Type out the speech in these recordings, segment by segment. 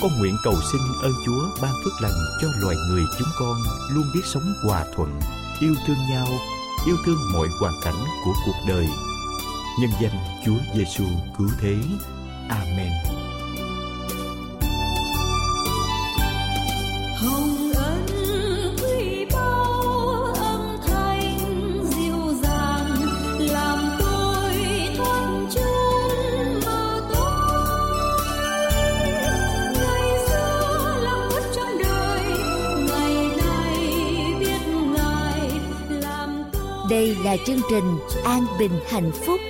con nguyện cầu xin ơn chúa ban phước lành cho loài người chúng con luôn biết sống hòa thuận, yêu thương nhau, yêu thương mọi hoàn cảnh của cuộc đời. Nhân danh chúa giêsu cứu thế. Amen. Chương trình an bình hạnh phúc.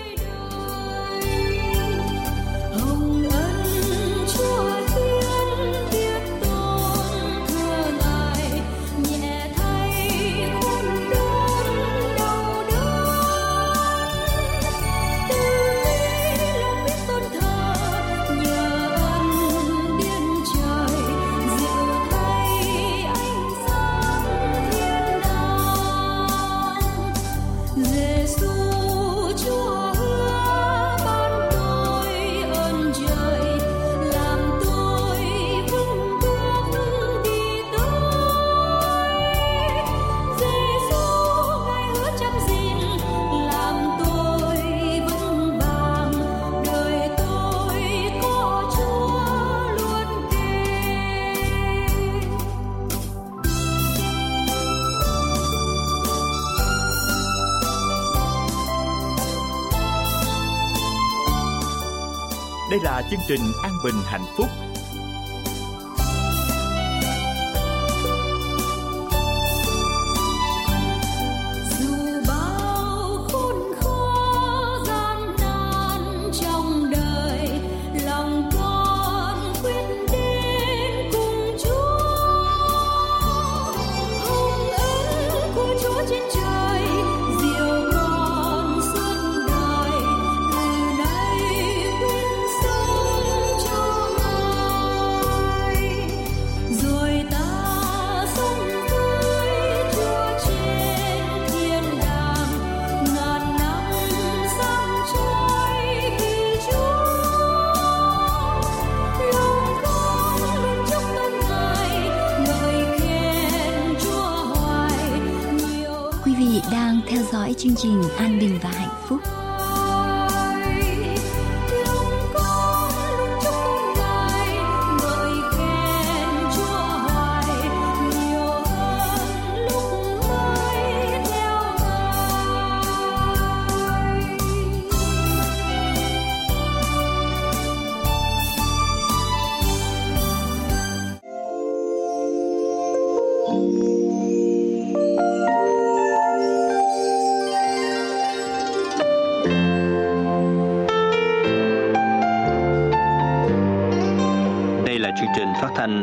Là chương trình an bình hạnh phúc.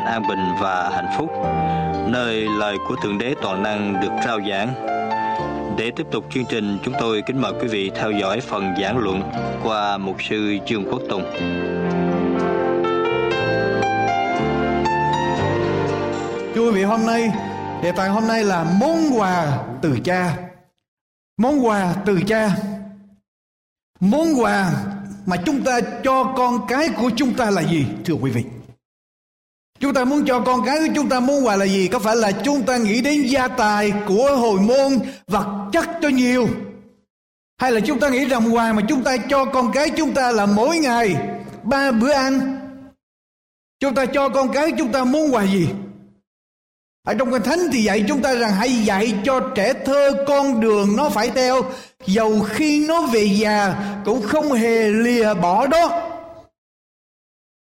An bình và hạnh phúc, nơi lời của Thượng Đế Toàn Năng được rao giảng. Để tiếp tục chương trình, chúng tôi kính mời quý vị theo dõi phần giảng luận qua mục sư Trương Quốc Tùng. Thưa quý vị hôm nay đề tài hôm nay là món quà từ cha món quà từ cha món quà mà chúng ta cho con cái của chúng ta là gì thưa quý vị chúng ta muốn cho con cái của chúng ta món quà là gì? Có phải là chúng ta nghĩ đến gia tài của hồi môn vật chất cho nhiều? Hay là chúng ta nghĩ rằng quà mà chúng ta cho con cái chúng ta là mỗi ngày ba bữa ăn? Chúng ta cho con cái chúng ta muốn quà gì? Ở trong kinh thánh thì dạy chúng ta rằng hãy dạy cho trẻ thơ con đường nó phải theo. Dầu khi nó về già cũng không hề lìa bỏ đó.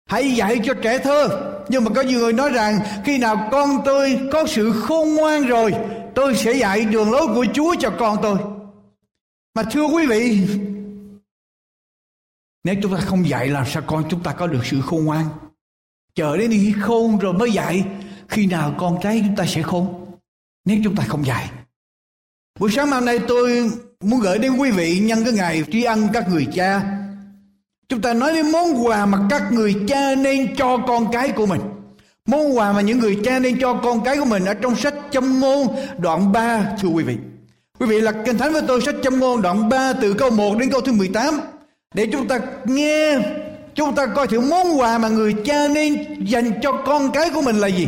Hãy dạy cho trẻ thơ nhưng mà có nhiều người nói rằng, khi nào con tôi có sự khôn ngoan rồi, tôi sẽ dạy đường lối của chúa cho con tôi. Mà thưa quý vị, nếu chúng ta không dạy làm sao con chúng ta có được sự khôn ngoan? Chờ đến khi khôn rồi mới dạy, khi nào con cái chúng ta sẽ khôn? Nếu chúng ta không dạy. Buổi sáng hôm nay tôi muốn gửi đến quý vị nhân cái ngày tri ân các người cha chúng ta nói đến món quà mà các người cha nên cho con cái của mình. Món quà mà những người cha nên cho con cái của mình ở trong sách châm ngôn, đoạn 3 thưa quý vị. Quý vị là kinh thánh với tôi, sách châm ngôn, đoạn 3 từ câu 1 đến câu thứ 18 để chúng ta nghe, chúng ta coi thử món quà mà người cha nên dành cho con cái của mình là gì.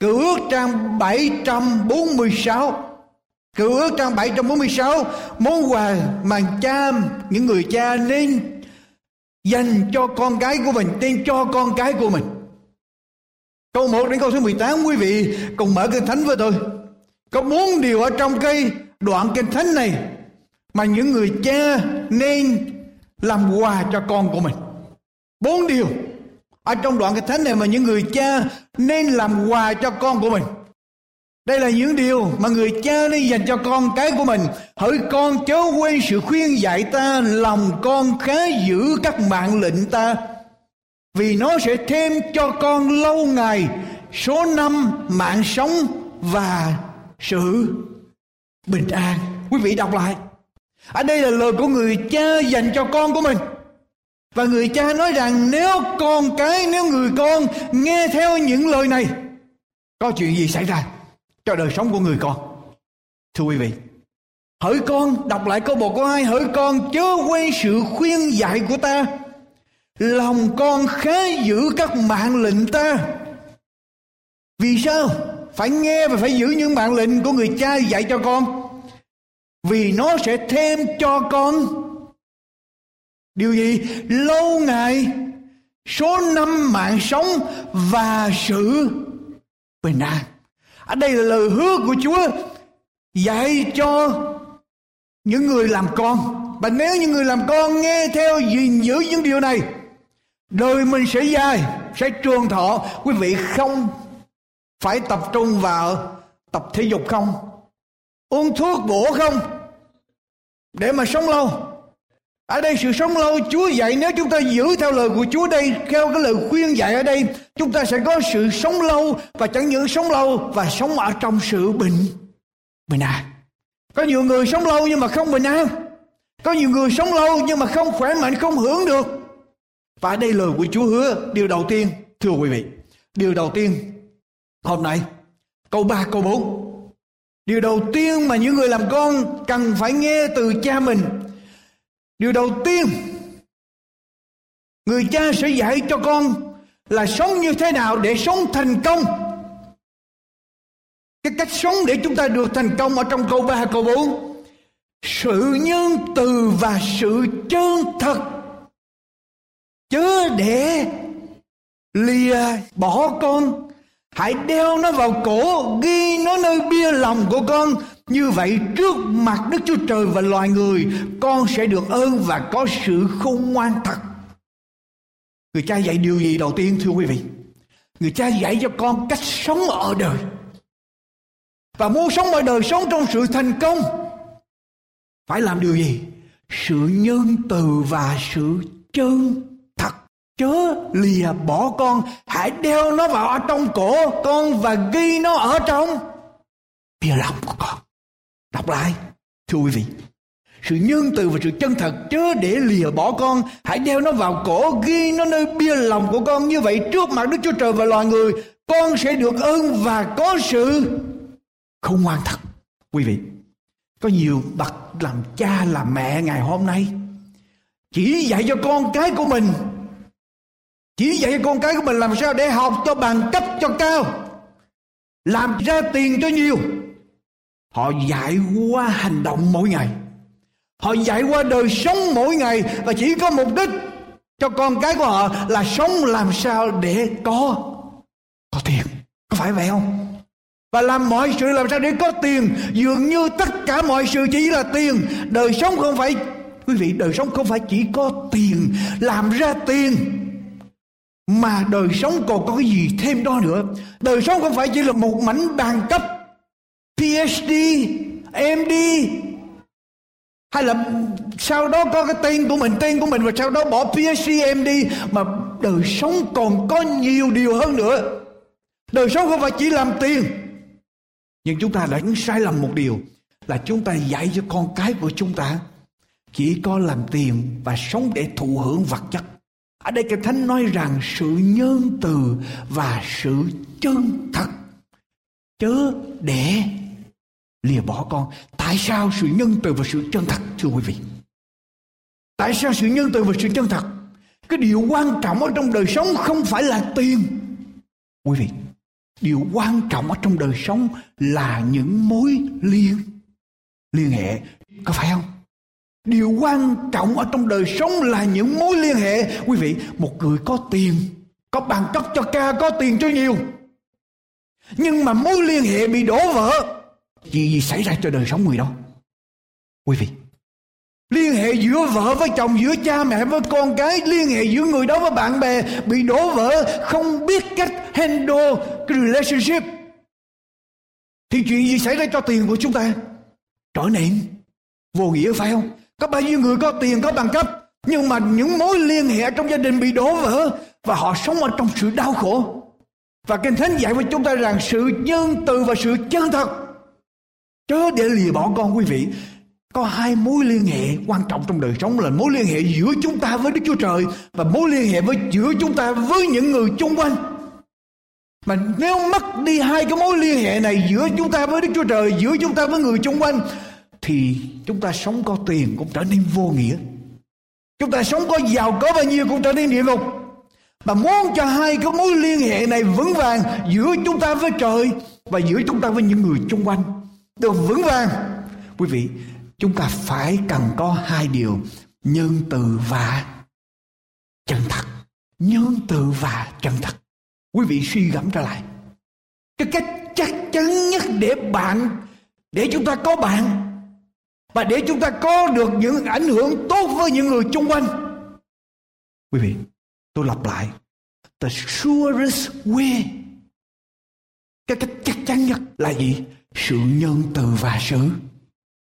Cựu ước trang 746 Cựu ước trang 746 Món quà mà cha, Những người cha nên Dành cho con cái của mình Nên cho con cái của mình. Câu 1 đến câu số 18 Quý vị, cùng mở kinh thánh với tôi. Có bốn điều ở trong cái đoạn kinh thánh này Mà những người cha nên làm quà cho con của mình. Bốn điều ở trong đoạn kinh thánh này mà những người cha nên làm quà cho con của mình đây là những điều mà người cha nên dành cho con cái của mình. Hỡi con chớ quên sự khuyên dạy ta lòng con khá giữ các mạng lệnh ta vì nó sẽ thêm cho con lâu ngày số năm mạng sống và sự bình an. Quý vị đọc lại. Ở đây là lời của người cha dành cho con của mình. Và người cha nói rằng nếu con cái, nếu người con nghe theo những lời này, có chuyện gì xảy ra? Cho đời sống của người con? Thưa quý vị, hỡi con, đọc lại câu một câu hai, hỡi con chớ quên sự khuyên dạy của ta. Lòng con khá giữ các mạng lệnh ta. Vì sao? Phải nghe và phải giữ những mạng lệnh của người cha dạy cho con. Vì nó sẽ thêm cho con Điều gì? Lâu ngày, số năm mạng sống và sự bình an. Ở đây là lời hứa của Chúa dạy cho những người làm con. Và nếu những người làm con nghe theo gìn giữ những điều này, đời mình sẽ dài, sẽ trường thọ. Quý vị không phải tập trung vào tập thể dục không? Uống thuốc bổ không? Để mà sống lâu ở đây sự sống lâu, Chúa dạy, nếu chúng ta giữ theo lời của Chúa đây, theo cái lời khuyên dạy ở đây, chúng ta sẽ có sự sống lâu và chẳng những sống lâu và sống ở trong sự bình bình an. Có nhiều người sống lâu nhưng mà không bình an. Có nhiều người sống lâu nhưng mà không khỏe mạnh, không hưởng được. Và đây lời của Chúa hứa, điều đầu tiên, thưa quý vị. Điều đầu tiên, hôm nay, câu 3 câu 4 Điều đầu tiên mà những người làm con cần phải nghe từ cha mình điều đầu tiên, người cha sẽ dạy cho con là sống như thế nào để sống thành công. Cái cách sống để chúng ta được thành công ở trong câu 3 câu 4 sự nhân từ và sự chân thật, chớ để lìa bỏ con. Hãy đeo nó vào cổ, ghi nó nơi bia lòng của con như vậy, trước mặt Đức Chúa Trời và loài người, Con sẽ được ơn và có sự khôn ngoan thật. Người cha dạy điều gì đầu tiên, thưa quý vị? Người cha dạy cho con cách sống ở đời. Và muốn sống ở đời, sống trong sự thành công, Phải làm điều gì? Sự nhân từ và sự chân thật. Chớ lìa bỏ con, Hãy đeo nó vào ở trong cổ con Và ghi nó ở trong bia lòng của con. Đọc lại, thưa quý vị. Sự nhân từ và sự chân thật chớ để lìa bỏ con. Hãy đeo nó vào cổ Ghi nó nơi bia lòng của con. Như vậy trước mặt Đức Chúa Trời và loài người Con sẽ được ơn và có sự Không ngoan thật. Quý vị Có nhiều bậc làm cha làm mẹ ngày hôm nay Chỉ dạy cho con cái của mình. Chỉ dạy cho con cái của mình làm sao để học cho bằng cấp cho cao. Làm ra tiền cho nhiều họ dạy qua hành động mỗi ngày. Họ dạy qua đời sống mỗi ngày và chỉ có mục đích cho con cái của họ là sống làm sao để có có tiền. Có phải vậy không? Và làm mọi sự làm sao để có tiền. Dường như tất cả mọi sự chỉ là tiền. Đời sống không phải, quý vị, đời sống không phải chỉ có tiền, làm ra tiền. Mà đời sống còn có cái gì thêm đó nữa. Đời sống không phải chỉ là một mảnh bàn cấp. PhD, MD hay là sau đó có cái tên của mình tên của mình và sau đó bỏ PhD MD mà đời sống còn có nhiều điều hơn nữa. Đời sống không phải chỉ làm tiền. Nhưng chúng ta đã sai lầm một điều là chúng ta dạy cho con cái của chúng ta chỉ có làm tiền và sống để thụ hưởng vật chất. Ở đây Kinh Thánh nói rằng sự nhân từ và sự chân thật. Chớ để lìa bỏ con. Tại sao sự nhân từ và sự chân thật thưa quý vị? Tại sao sự nhân từ và sự chân thật? Cái điều quan trọng ở trong đời sống không phải là tiền. Quý vị, điều quan trọng ở trong đời sống là những mối liên liên hệ có phải không điều quan trọng ở trong đời sống là những mối liên hệ quý vị một người có tiền có bằng cấp cho ca có tiền cho nhiều nhưng mà mối liên hệ bị đổ vỡ gì gì xảy ra cho đời sống người đó? Quý vị, liên hệ giữa vợ với chồng, giữa cha mẹ với con cái, liên hệ giữa người đó với bạn bè bị đổ vỡ, không biết cách handle cái relationship. Thì chuyện gì xảy ra cho tiền của chúng ta? Trở nên vô nghĩa phải không? Có bao nhiêu người có tiền, có bằng cấp, nhưng mà những mối liên hệ trong gia đình bị đổ vỡ và họ sống ở trong sự đau khổ. Và kinh thánh dạy với chúng ta rằng sự nhân từ và sự chân thật chớ để lìa bỏ con quý vị có hai mối liên hệ quan trọng trong đời sống là mối liên hệ giữa chúng ta với Đức Chúa Trời và mối liên hệ với giữa chúng ta với những người chung quanh. Mà nếu mất đi hai cái mối liên hệ này giữa chúng ta với Đức Chúa Trời, giữa chúng ta với người chung quanh thì chúng ta sống có tiền cũng trở nên vô nghĩa. Chúng ta sống có giàu có bao nhiêu cũng trở nên địa ngục. Mà muốn cho hai cái mối liên hệ này vững vàng giữa chúng ta với trời và giữa chúng ta với những người chung quanh được vững vàng. Quý vị, chúng ta phải cần có hai điều nhân từ và chân thật. Nhân từ và chân thật. Quý vị suy gẫm trở lại. Cái cách chắc chắn nhất để bạn để chúng ta có bạn và để chúng ta có được những ảnh hưởng tốt với những người chung quanh. Quý vị tôi lặp lại. The surest way. Cái cách chắc chắn nhất là gì? Sự nhân từ và sự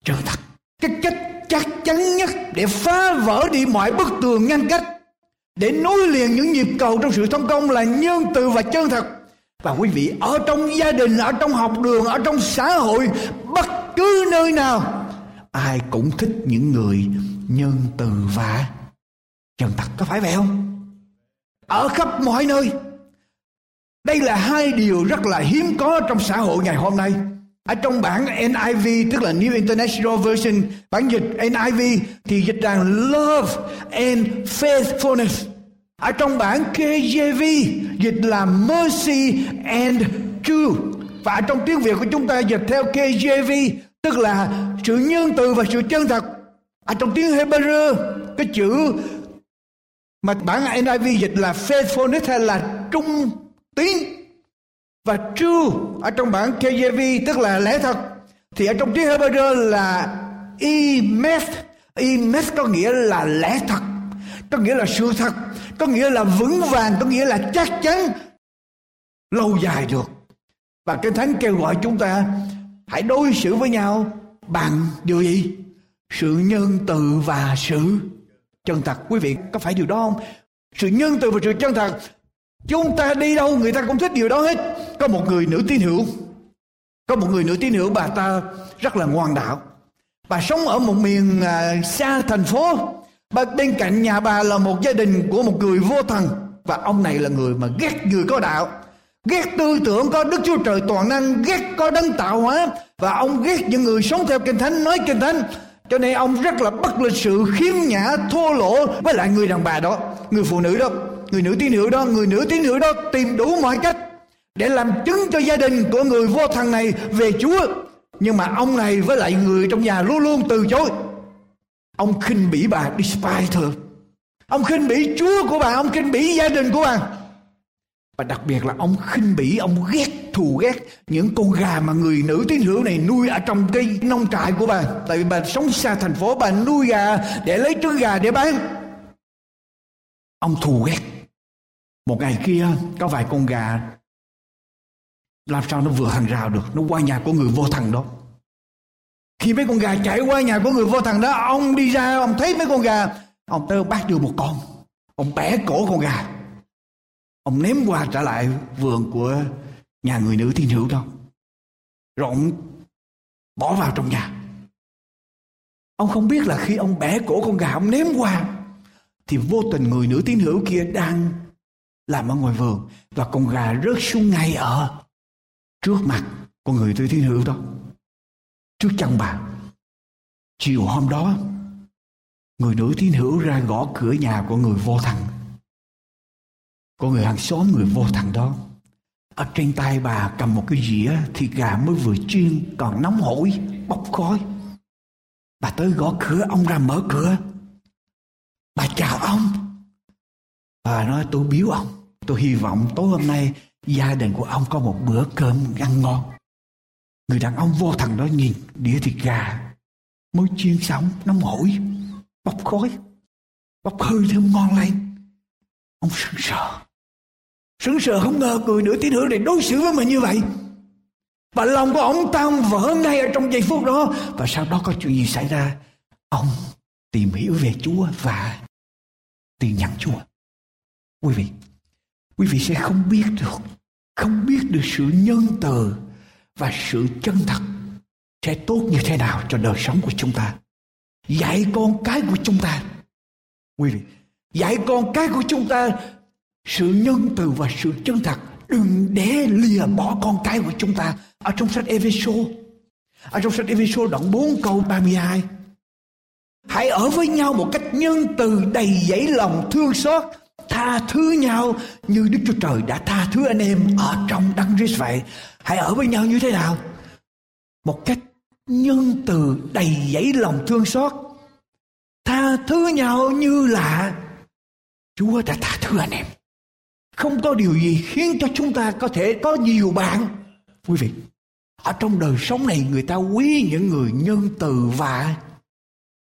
chân thật. Cái cách chắc chắn nhất để phá vỡ đi mọi bức tường ngăn cách. Để nối liền những nhịp cầu trong sự thông công là nhân từ và chân thật. Và quý vị, ở trong gia đình, ở trong học đường, ở trong xã hội, bất cứ nơi nào, ai cũng thích những người nhân từ và chân thật. Có phải vậy không? Ở khắp mọi nơi, đây là hai điều rất là hiếm có trong xã hội ngày hôm nay ở trong bản NIV tức là New International Version bản dịch NIV thì dịch rằng love and faithfulness. Ở trong bản KJV dịch là mercy and truth. Và ở trong tiếng Việt của chúng ta dịch theo KJV tức là sự nhân từ và sự chân thật. Ở trong tiếng Hebrew, cái chữ mà bản NIV dịch là faithfulness hay là trung tín và true ở trong bản KJV tức là lẽ thật, thì ở trong tiếng Hebrew là imeth. Imeth có nghĩa là lẽ thật, có nghĩa là sự thật, có nghĩa là vững vàng, có nghĩa là chắc chắn, lâu dài được. Và cái thánh kêu gọi chúng ta hãy đối xử với nhau bằng điều gì? Sự nhân từ và sự chân thật. Quý vị có phải điều đó không? Sự nhân từ và sự chân thật Chúng ta đi đâu người ta cũng thích điều đó hết. Có một người nữ tín hữu. Có một người nữ tín hữu bà ta rất là ngoan đạo. Bà sống ở một miền à, xa thành phố. Bà, bên cạnh nhà bà là một gia đình của một người vô thần. Và ông này là người mà ghét người có đạo. Ghét tư tưởng có Đức Chúa Trời toàn năng. Ghét có đấng tạo hóa. Và ông ghét những người sống theo Kinh Thánh, nói Kinh Thánh. Cho nên ông rất là bất lịch sự, khiếm nhã, thô lỗ với lại người đàn bà đó, người phụ nữ đó người nữ tín hữu đó, người nữ tín hữu đó tìm đủ mọi cách để làm chứng cho gia đình của người vô thần này về Chúa. Nhưng mà ông này với lại người trong nhà luôn luôn từ chối. Ông khinh bỉ bà despise thường ông khinh bỉ Chúa của bà, ông khinh bỉ gia đình của bà. Và đặc biệt là ông khinh bỉ, ông ghét, thù ghét những con gà mà người nữ tín hữu này nuôi ở trong cái nông trại của bà. Tại vì bà sống xa thành phố, bà nuôi gà để lấy trứng gà để bán. Ông thù ghét một ngày kia, có vài con gà làm sao nó vừa hàng rào được? Nó qua nhà của người vô thần đó. Khi mấy con gà chạy qua nhà của người vô thần đó, ông đi ra, ông thấy mấy con gà, ông tơ bắt được một con. Ông bẻ cổ con gà. Ông ném qua trở lại vườn của nhà người nữ thiên hữu đó. Rồi ông bỏ vào trong nhà. Ông không biết là khi ông bẻ cổ con gà, ông ném qua, thì vô tình người nữ tín hữu kia đang làm ở ngoài vườn và con gà rớt xuống ngay ở trước mặt của người tôi thiên hữu đó. Trước chân bà, chiều hôm đó, người nữ thiên hữu ra gõ cửa nhà của người vô thần của người hàng xóm người vô thần đó, ở trên tay bà cầm một cái dĩa thịt gà mới vừa chiên còn nóng hổi, bốc khói. Bà tới gõ cửa, ông ra mở cửa. Bà chào ông. Bà nói, tôi biếu ông tôi hy vọng tối hôm nay gia đình của ông có một bữa cơm ăn ngon. Người đàn ông vô thần đó nhìn, đĩa thịt gà. Mới chiên xong nóng hổi bốc khói, bốc hơi thơm ngon lên. Ông sững sờ. Sững sờ không ngờ người nửa tín hữu này đối xử với mình như vậy. Và lòng của ông tan vỡ ngay ở trong giây phút đó. Và sau đó có chuyện gì xảy ra? Ông tìm hiểu về chúa và tin nhận chúa. Quý vị quý vị sẽ không biết được, không biết được sự nhân từ và sự chân thật sẽ tốt như thế nào cho đời sống của chúng ta. Dạy con cái của chúng ta, quý vị, dạy con cái của chúng ta sự nhân từ và sự chân thật. Đừng để lìa bỏ con cái của chúng ta. Ở trong sách Epheso ở trong sách Epheso đoạn 4 câu 32 hãy ở với nhau một cách nhân từ đầy dẫy lòng thương xót tha thứ nhau như Đức Chúa Trời đã tha thứ anh em ở trong đấng Christ vậy. Hãy ở với nhau như thế nào? Một cách nhân từ đầy dẫy lòng thương xót. Tha thứ nhau như là Chúa đã tha thứ anh em. Không có điều gì khiến cho chúng ta có thể có nhiều bạn. Quý vị, ở trong đời sống này người ta quý những người nhân từ và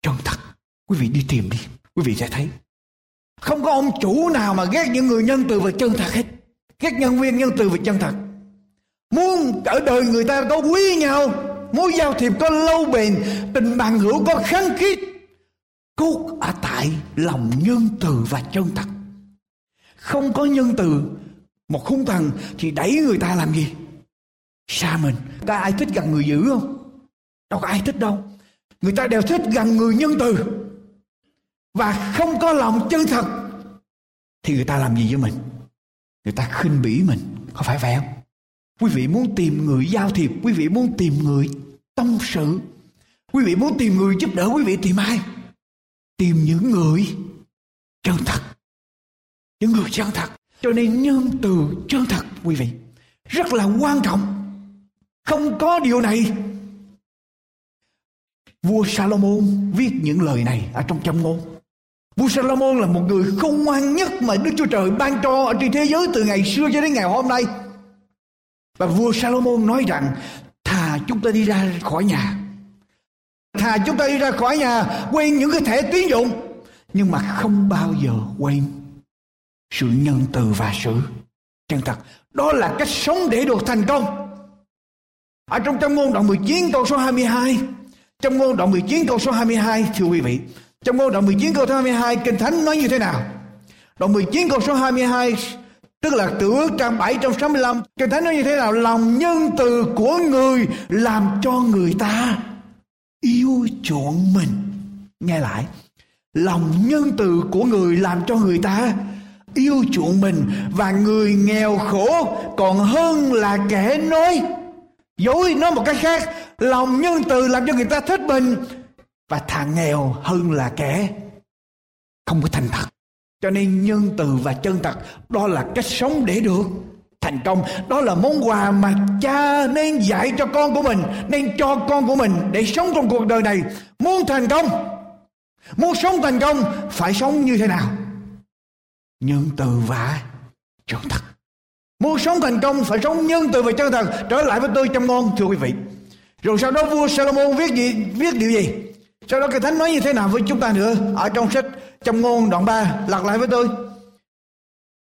chân thật. Quý vị đi tìm đi. Quý vị sẽ thấy không có ông chủ nào mà ghét những người nhân từ và chân thật hết. Ghét nhân viên, nhân từ và chân thật. Muốn ở đời người ta có quý nhau mối giao thiệp có lâu bền, tình bằng hữu có khăng khít. Cốt ở tại lòng nhân từ và chân thật. Không có nhân từ, một hung thần thì đẩy người ta làm gì? Xa mình. Có ai thích gần người dữ không? Đâu có ai thích đâu. Người ta đều thích gần người nhân từ và không có lòng chân thật, thì người ta làm gì với mình? Người ta khinh bỉ mình, có phải vậy không? Quý vị muốn tìm người giao thiệp, quý vị muốn tìm người tâm sự. Quý vị muốn tìm người giúp đỡ quý vị tìm ai? Tìm những người chân thật. Những người chân thật. Cho nên nhân từ chân thật, quý vị, rất là quan trọng. Không có điều này. Vua Salomon viết những lời này ở trong châm ngôn vua Salomon là một người khôn ngoan nhất mà Đức Chúa Trời ban cho ở trên thế giới từ ngày xưa cho đến ngày hôm nay. Và vua Salomon nói rằng, thà chúng ta đi ra khỏi nhà. Thà chúng ta đi ra khỏi nhà, quên những cái thẻ tín dụng. Nhưng mà không bao giờ quên sự nhân từ và sự chân thật. Đó là cách sống để được thành công. Ở trong trong ngôn đoạn 19 câu số 22 trong ngôn đoạn 19 câu số 22 thưa quý vị trong ngôn đoạn 19 câu số 22 Kinh Thánh nói như thế nào? Đoạn 19 câu số 22 tức là từ ước trang 765 Kinh Thánh nói như thế nào? Lòng nhân từ của người làm cho người ta yêu chuộng mình. Nghe lại. Lòng nhân từ của người làm cho người ta yêu chuộng mình và người nghèo khổ còn hơn là kẻ nói dối. Nói một cách khác, lòng nhân từ làm cho người ta thích mình và thằng nghèo hơn là kẻ không có thành thật. Cho nên nhân từ và chân thật, đó là cách sống để được thành công. Đó là món quà mà cha nên dạy cho con của mình, nên cho con của mình để sống trong cuộc đời này. Muốn thành công, muốn sống thành công, phải sống như thế nào? Nhân từ và chân thật. Muốn sống thành công, phải sống nhân từ và chân thật. Trở lại với tôi trong ngon thưa quý vị. Rồi sau đó vua Salomon viết gì, viết điều gì? Sau đó cái thánh nói như thế nào với chúng ta nữa? Ở trong sách trong ngôn đoạn 3 lặp lại với tôi.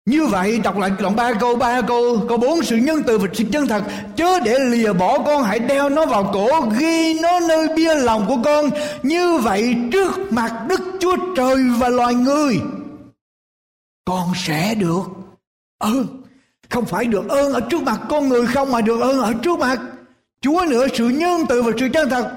Như vậy, đọc lại đoạn 3 câu 3 câu câu 4 sự nhân từ và sự chân thật. Chớ để lìa bỏ con, hãy đeo nó vào cổ, ghi nó nơi bia lòng của con. Như vậy, trước mặt Đức Chúa Trời và loài người, con sẽ được ơn. Không phải được ơn ở trước mặt con người không, mà được ơn ở trước mặt Chúa nữa. Sự nhân từ và sự chân thật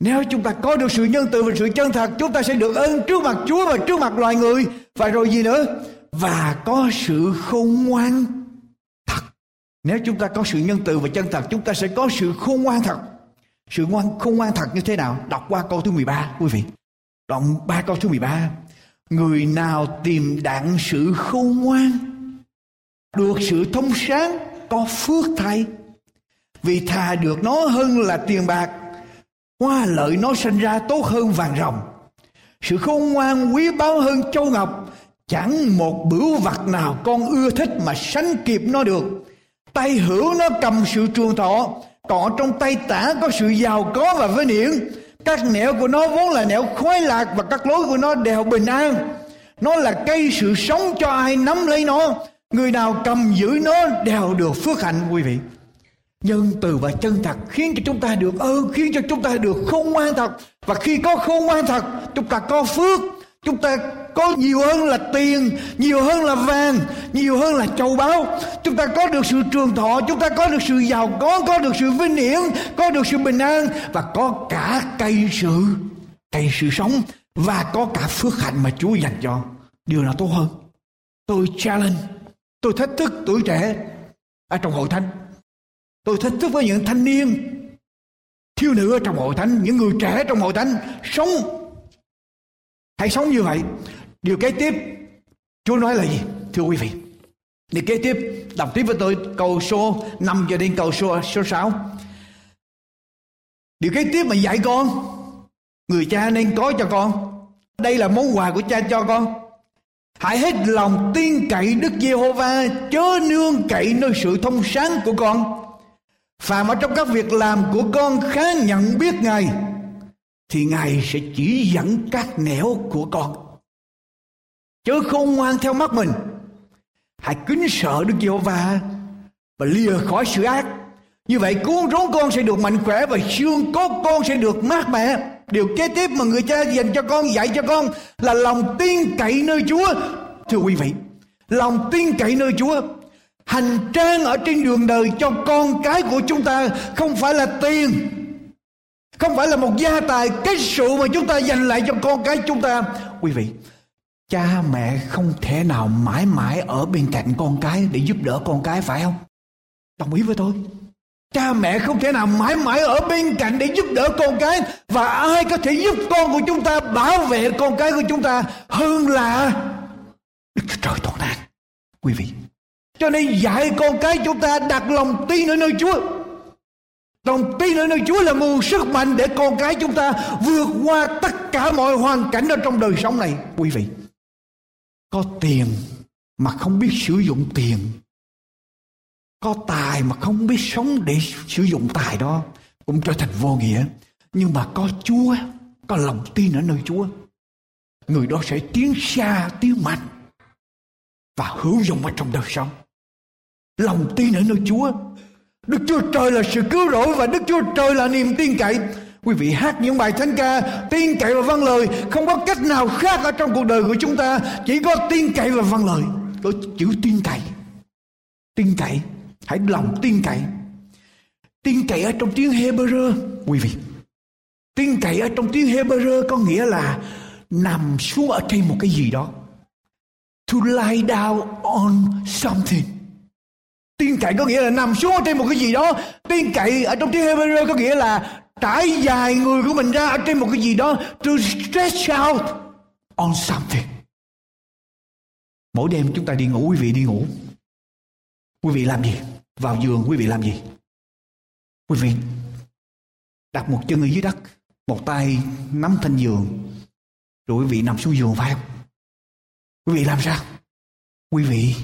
nếu chúng ta có được sự nhân từ và sự chân thật, chúng ta sẽ được ơn trước mặt Chúa và trước mặt loài người. Và rồi gì nữa? Và có sự khôn ngoan thật. Nếu chúng ta có sự nhân từ và chân thật, chúng ta sẽ có sự khôn ngoan thật. Sự ngoan, khôn ngoan thật như thế nào? Đọc qua câu thứ 13 quý vị. Đoạn 3 câu thứ 13 người nào tìm đặng sự khôn ngoan, được sự thông sáng, có phước thay. Vì thà được nó hơn là tiền bạc hoa lợi nó sinh ra tốt hơn vàng rồng sự khôn ngoan quý báu hơn châu ngọc. Chẳng một bửu vật nào con ưa thích mà sánh kịp nó được. Tay hữu nó cầm sự trường thọ. Cọ trong tay tả có sự giàu có và với điển các nẻo của nó vốn là nẻo khoái lạc và các lối của nó đều bình an. Nó là cây sự sống cho ai nắm lấy nó. Người nào cầm giữ nó đều được phước hạnh, quý vị nhân từ và chân thật khiến cho chúng ta được ơn, khiến cho chúng ta được khôn ngoan thật. Và khi có khôn ngoan thật, chúng ta có phước. Chúng ta có nhiều hơn là tiền, nhiều hơn là vàng, nhiều hơn là châu báu. Chúng ta có được sự trường thọ, chúng ta có được sự giàu có có được sự vinh hiển, có được sự bình an và có cả cây sự cây sự sống và có cả phước hạnh mà Chúa dành cho. Điều nào tốt hơn? Tôi challenge, tôi thách thức tuổi trẻ ở trong hội thánh tôi thách thức với những thanh niên thiếu nữ ở trong hội thánh, những người trẻ trong hội thánh sống. Hãy sống như vậy. Điều kế tiếp, Chúa nói là gì? Thưa quý vị, điều kế tiếp đọc tiếp với tôi câu số 5 cho đến câu số số 6 điều kế tiếp mà dạy con, người cha nên có cho con. Đây là món quà của cha cho con. Hãy hết lòng tin cậy Đức Giê-hô-va, chớ nương cậy nơi sự thông sáng của con phàm ở trong các việc làm của con khá nhận biết ngài, thì ngài sẽ chỉ dẫn các nẻo của con. Chớ không ngoan theo mắt mình. Hãy kính sợ đức giê va và lìa khỏi sự ác. Như vậy cuốn rốn con sẽ được mạnh khỏe và xương cốt con sẽ được mát mẻ. Điều kế tiếp mà người cha dành cho con, dạy cho con là lòng tin cậy nơi chúa. Thưa quý vị, lòng tin cậy nơi chúa hành trang ở trên đường đời cho con cái của chúng ta không phải là tiền, không phải là một gia tài, cái sự mà chúng ta dành lại cho con cái chúng ta. Quý vị, cha mẹ không thể nào mãi mãi ở bên cạnh con cái để giúp đỡ con cái, phải không? Đồng ý với tôi. Cha mẹ không thể nào mãi mãi ở bên cạnh để giúp đỡ con cái, và ai có thể giúp con của chúng ta, bảo vệ con cái của chúng ta hơn là Đức Trời toàn năng. Quý vị cho nên dạy con cái chúng ta đặt lòng tin ở nơi Chúa Lòng tin ở nơi Chúa là nguồn sức mạnh để con cái chúng ta vượt qua tất cả mọi hoàn cảnh ở trong đời sống này. Quý vị, có tiền mà không biết sử dụng tiền. Có tài mà không biết sống để sử dụng tài đó cũng trở thành vô nghĩa. Nhưng mà có Chúa, có lòng tin ở nơi Chúa. Người đó sẽ tiến xa, tiến mạnh và hữu dụng ở trong đời sống. Lòng tin ở nơi Chúa. Đức Chúa Trời là sự cứu rỗi và Đức Chúa Trời là niềm tin cậy. Quý vị hát những bài thánh ca tin cậy và văn lời. Không có cách nào khác ở trong cuộc đời của chúng ta. Chỉ có tin cậy và văn lời. Có chữ tin cậy. Tin cậy. Hãy lòng tin cậy. Tin cậy ở trong tiếng Hebrew, quý vị. Tin cậy ở trong tiếng Hebrew có nghĩa là nằm xuống ở trên một cái gì đó. To lie down on something. Tin cậy có nghĩa là nằm xuống trên một cái gì đó. Tin cậy ở trong tiếng Hebrew có nghĩa là trải dài người của mình ra ở trên một cái gì đó. To stretch out on something. Mỗi đêm chúng ta đi ngủ, quý vị đi ngủ. Quý vị làm gì? Vào giường quý vị làm gì? Quý vị đặt một chân ở dưới đất, một tay nắm thanh giường, rồi quý vị nằm xuống giường phải không? Quý vị làm sao? Quý vị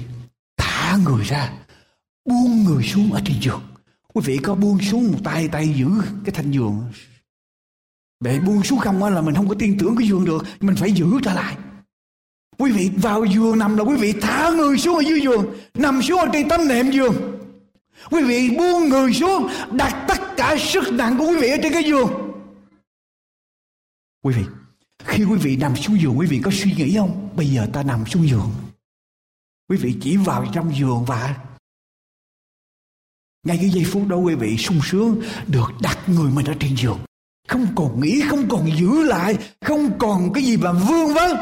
thả người ra buông người xuống ở trên giường. Quý vị có buông xuống một tay tay giữ cái thanh giường. Để buông xuống không là mình không có tin tưởng cái giường được mình phải giữ trở lại. Quý vị vào giường nằm là quý vị thả người xuống ở dưới giường, nằm xuống ở trên tấm nệm giường. Quý vị buông người xuống, đặt tất cả sức nặng của quý vị ở trên cái giường. Quý vị, khi quý vị nằm xuống giường, quý vị có suy nghĩ không? Bây giờ ta nằm xuống giường. Quý vị chỉ vào trong giường và ngay cái giây phút đó quý vị sung sướng được đặt người mình ở trên giường. Không còn nghĩ, không còn giữ lại, không còn cái gì mà vương vấn.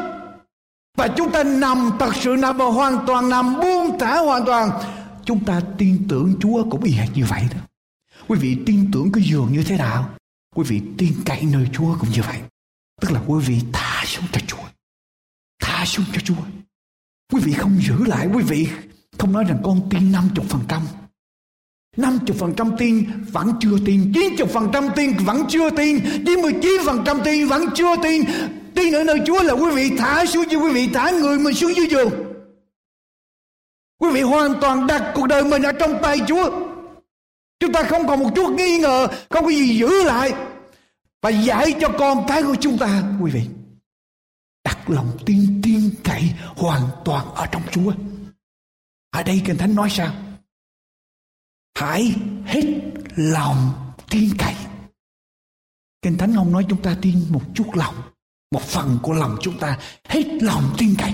Và chúng ta nằm, thật sự nằm và hoàn toàn nằm, buông thả hoàn toàn. Chúng ta tin tưởng Chúa cũng y hệt như vậy đó. Quý vị tin tưởng cái giường như thế nào? Quý vị tin cậy nơi Chúa cũng như vậy. Tức là quý vị tha xuống cho Chúa. Tha xuống cho Chúa. Quý vị không giữ lại, quý vị không nói rằng con tin 50 phần trăm. 50 phần trăm tin vẫn chưa tin 90 phần trăm tin vẫn chưa tin 99 phần trăm tin vẫn chưa tin tin ở nơi Chúa là quý vị thả xuống dưới quý vị thả người mình xuống dưới giường. Quý vị hoàn toàn đặt cuộc đời mình ở trong tay Chúa. Chúng ta không còn một chút nghi ngờ, không có gì giữ lại. Và dạy cho con cái của chúng ta, quý vị, đặt lòng tin tin cậy hoàn toàn ở trong Chúa. Ở đây Kinh Thánh nói sao? Hãy hết lòng tin cậy. Kinh Thánh không nói chúng ta tin một chút lòng, một phần của lòng chúng ta hết lòng tin cậy.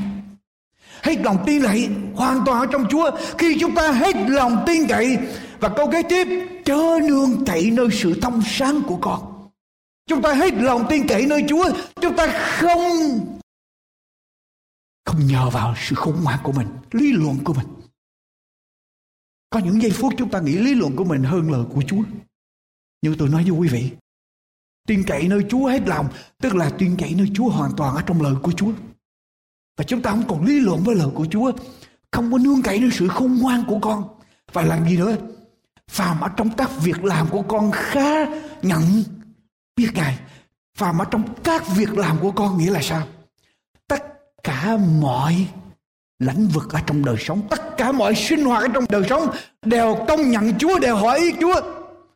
Hết lòng tin cậy hoàn toàn ở trong Chúa. Khi chúng ta hết lòng tin cậy và câu kế tiếp, chớ nương cậy nơi sự thông sáng của con. Chúng ta hết lòng tin cậy nơi Chúa, chúng ta không không nhờ vào sự khôn ngoan của mình, lý luận của mình có những giây phút chúng ta nghĩ lý luận của mình hơn lời của Chúa. Như tôi nói với quý vị, tin cậy nơi Chúa hết lòng, tức là tin cậy nơi Chúa hoàn toàn ở trong lời của Chúa. Và chúng ta không còn lý luận với lời của Chúa, không có nương cậy nơi sự khôn ngoan của con. Và làm gì nữa? Phàm ở trong các việc làm của con khá nhận biết ngài, phàm ở trong các việc làm của con nghĩa là sao? Tất cả mọi lãnh vực ở trong đời sống, tất cả mọi sinh hoạt ở trong đời sống đều công nhận Chúa, đều hỏi ý Chúa,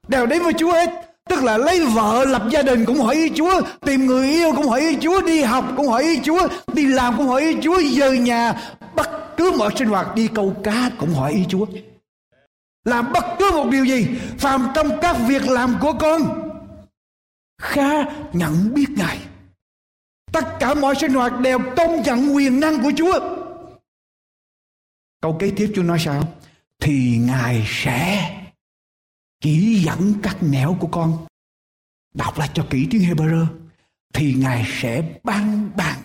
đều đến với Chúa hết. Tức là lấy vợ lập gia đình cũng hỏi ý Chúa, tìm người yêu cũng hỏi ý Chúa, đi học cũng hỏi ý Chúa, đi làm cũng hỏi ý Chúa, về nhà bất cứ mọi sinh hoạt, đi câu cá cũng hỏi ý Chúa. Làm bất cứ một điều gì, phàm trong các việc làm của con, khá nhận biết ngài. Tất cả mọi sinh hoạt đều công nhận quyền năng của Chúa. Câu kế tiếp Chúa nói sao? Thì Ngài sẽ chỉ dẫn các nẻo của con. Đọc lại cho kỹ tiếng Hebrew. Thì Ngài sẽ ban bàn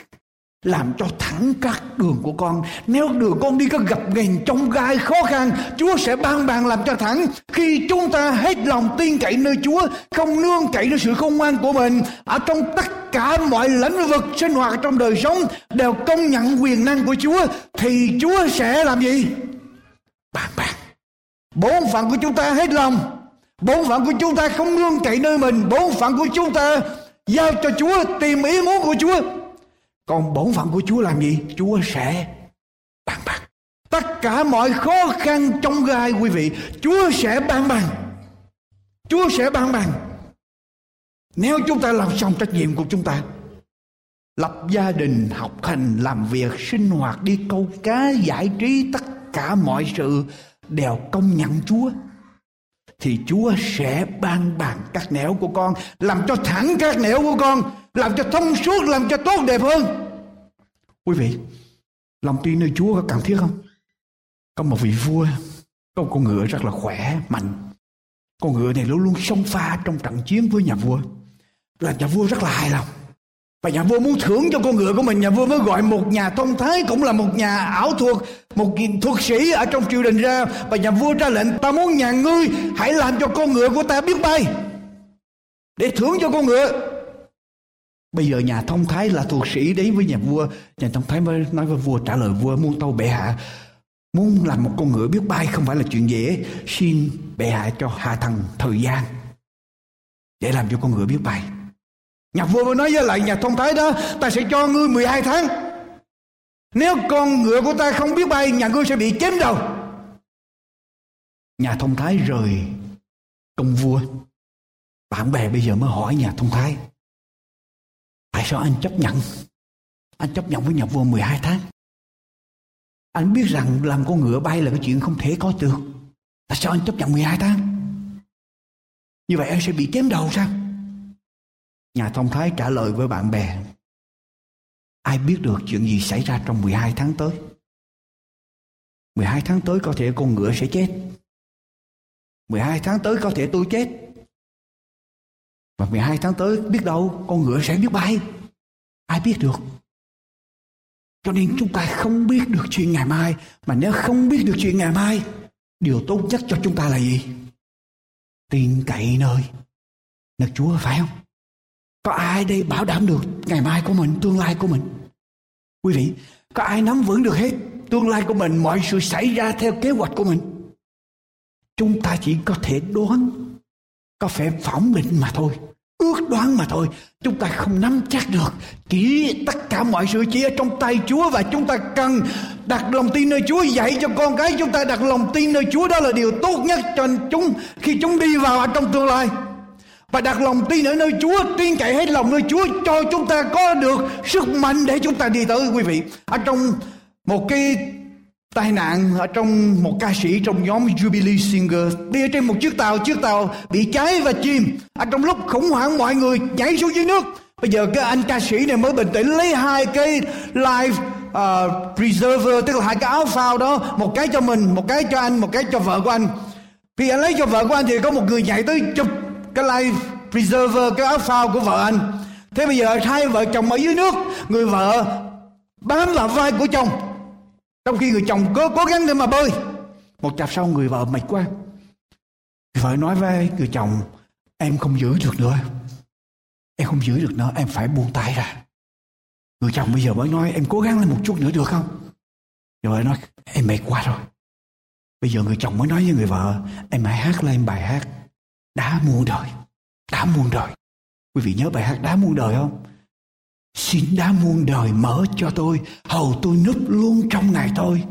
làm cho thẳng các đường của con. Nếu đường con đi có gặp nghềnh trong gai khó khăn, chúa sẽ ban bàn làm cho thẳng. Khi chúng ta hết lòng tin cậy nơi chúa, không nương cậy nơi sự khôn ngoan của mình, ở trong tất cả mọi lĩnh vực sinh hoạt trong đời sống đều công nhận quyền năng của chúa, thì chúa sẽ làm gì? Bàn bàn. Bốn phận của chúng ta hết lòng. Bốn phận của chúng ta không nương cậy nơi mình. Bốn phận của chúng ta giao cho chúa tìm ý muốn của chúa còn bổn phận của Chúa làm gì? Chúa sẽ ban bằng. Tất cả mọi khó khăn trong gai quý vị, Chúa sẽ ban bằng. Chúa sẽ ban bằng. Nếu chúng ta làm xong trách nhiệm của chúng ta, lập gia đình, học hành, làm việc, sinh hoạt, đi câu cá, giải trí, tất cả mọi sự đều công nhận Chúa thì Chúa sẽ ban bàn các nẻo của con, làm cho thẳng các nẻo của con, làm cho thông suốt, làm cho tốt đẹp hơn. Quý vị, lòng tin nơi Chúa có cần thiết không? Có một vị vua, có một con ngựa rất là khỏe, mạnh. Con ngựa này luôn luôn xông pha trong trận chiến với nhà vua. Là nhà vua rất là hài lòng. Và nhà vua muốn thưởng cho con ngựa của mình Nhà vua mới gọi một nhà thông thái Cũng là một nhà ảo thuật Một thuật sĩ ở trong triều đình ra Và nhà vua ra lệnh Ta muốn nhà ngươi Hãy làm cho con ngựa của ta biết bay Để thưởng cho con ngựa Bây giờ nhà thông thái là thuộc sĩ đến với nhà vua. Nhà thông thái mới nói với vua, trả lời vua Muốn tâu bệ hạ, Muốn làm một con ngựa biết bay không phải là chuyện dễ. Xin bệ hạ cho hạ thần thời gian Để làm cho con ngựa biết bay. Nhà vua mới nói với lại nhà thông thái đó, Ta sẽ cho ngươi 12 tháng. Nếu con ngựa của ta không biết bay, Nhà ngươi sẽ bị chém đầu. Nhà thông thái rời công vua. Bạn bè bây giờ mới hỏi nhà thông thái Tại sao anh chấp nhận? Anh chấp nhận với nhà vua 12 tháng. Anh biết rằng làm con ngựa bay là cái chuyện không thể có được. Tại sao anh chấp nhận 12 tháng? Như vậy anh sẽ bị chém đầu sao? Nhà thông thái trả lời với bạn bè. Ai biết được chuyện gì xảy ra trong 12 tháng tới? 12 tháng tới có thể con ngựa sẽ chết. 12 tháng tới có thể tôi chết. Và 12 tháng tới biết đâu con ngựa sẽ biết bay. Ai biết được. Cho nên chúng ta không biết được chuyện ngày mai. Mà nếu không biết được chuyện ngày mai, điều tốt nhất cho chúng ta là gì? Tin cậy nơi, nơi Chúa phải không? Có ai đây bảo đảm được ngày mai của mình, tương lai của mình? Quý vị, có ai nắm vững được hết tương lai của mình, mọi sự xảy ra theo kế hoạch của mình? Chúng ta chỉ có thể đoán, có phải phỏng định mà thôi, ước đoán mà thôi. Chúng ta không nắm chắc được chỉ tất cả mọi sự chỉ ở trong tay Chúa và chúng ta cần đặt lòng tin nơi Chúa, dạy cho con cái chúng ta đặt lòng tin nơi Chúa. Đó là điều tốt nhất cho chúng khi chúng đi vào ở trong tương lai. Và đặt lòng tin ở nơi Chúa, tin cậy hết lòng nơi Chúa cho chúng ta có được sức mạnh để chúng ta đi tới, quý vị. Ở trong một cái tai nạn ở trong một ca sĩ trong nhóm Jubilee Singer. Đi ở trên một chiếc tàu chiếc tàu bị cháy và chìm. Ở trong lúc khủng hoảng mọi người nhảy xuống dưới nước. Bây giờ cái anh ca sĩ này mới bình tĩnh lấy hai cái life uh, preserver tức là hai cái áo phao đó một cái cho mình một cái cho anh một cái cho vợ của anh. Khi anh lấy cho vợ của anh thì có một người nhảy tới chụp cái life preserver cái áo phao của vợ anh. Thế bây giờ hai vợ chồng ở dưới nước người vợ bám vào vai của chồng trong khi người chồng cố cố gắng để mà bơi, một chập sau người vợ mệt quá. Người vợ nói với người chồng, em không giữ được nữa. Em không giữ được nữa, em phải buông tay ra. Người chồng bây giờ mới nói, em cố gắng lên một chút nữa được không? Người vợ nói, em mệt quá rồi. Bây giờ người chồng mới nói với người vợ, em hãy hát lên bài hát đã muôn đời đã muôn đời. Quý vị nhớ bài hát đã muôn đời không? Xin đã muôn đời mở cho tôi, Hầu tôi núp luôn trong ngày tôi.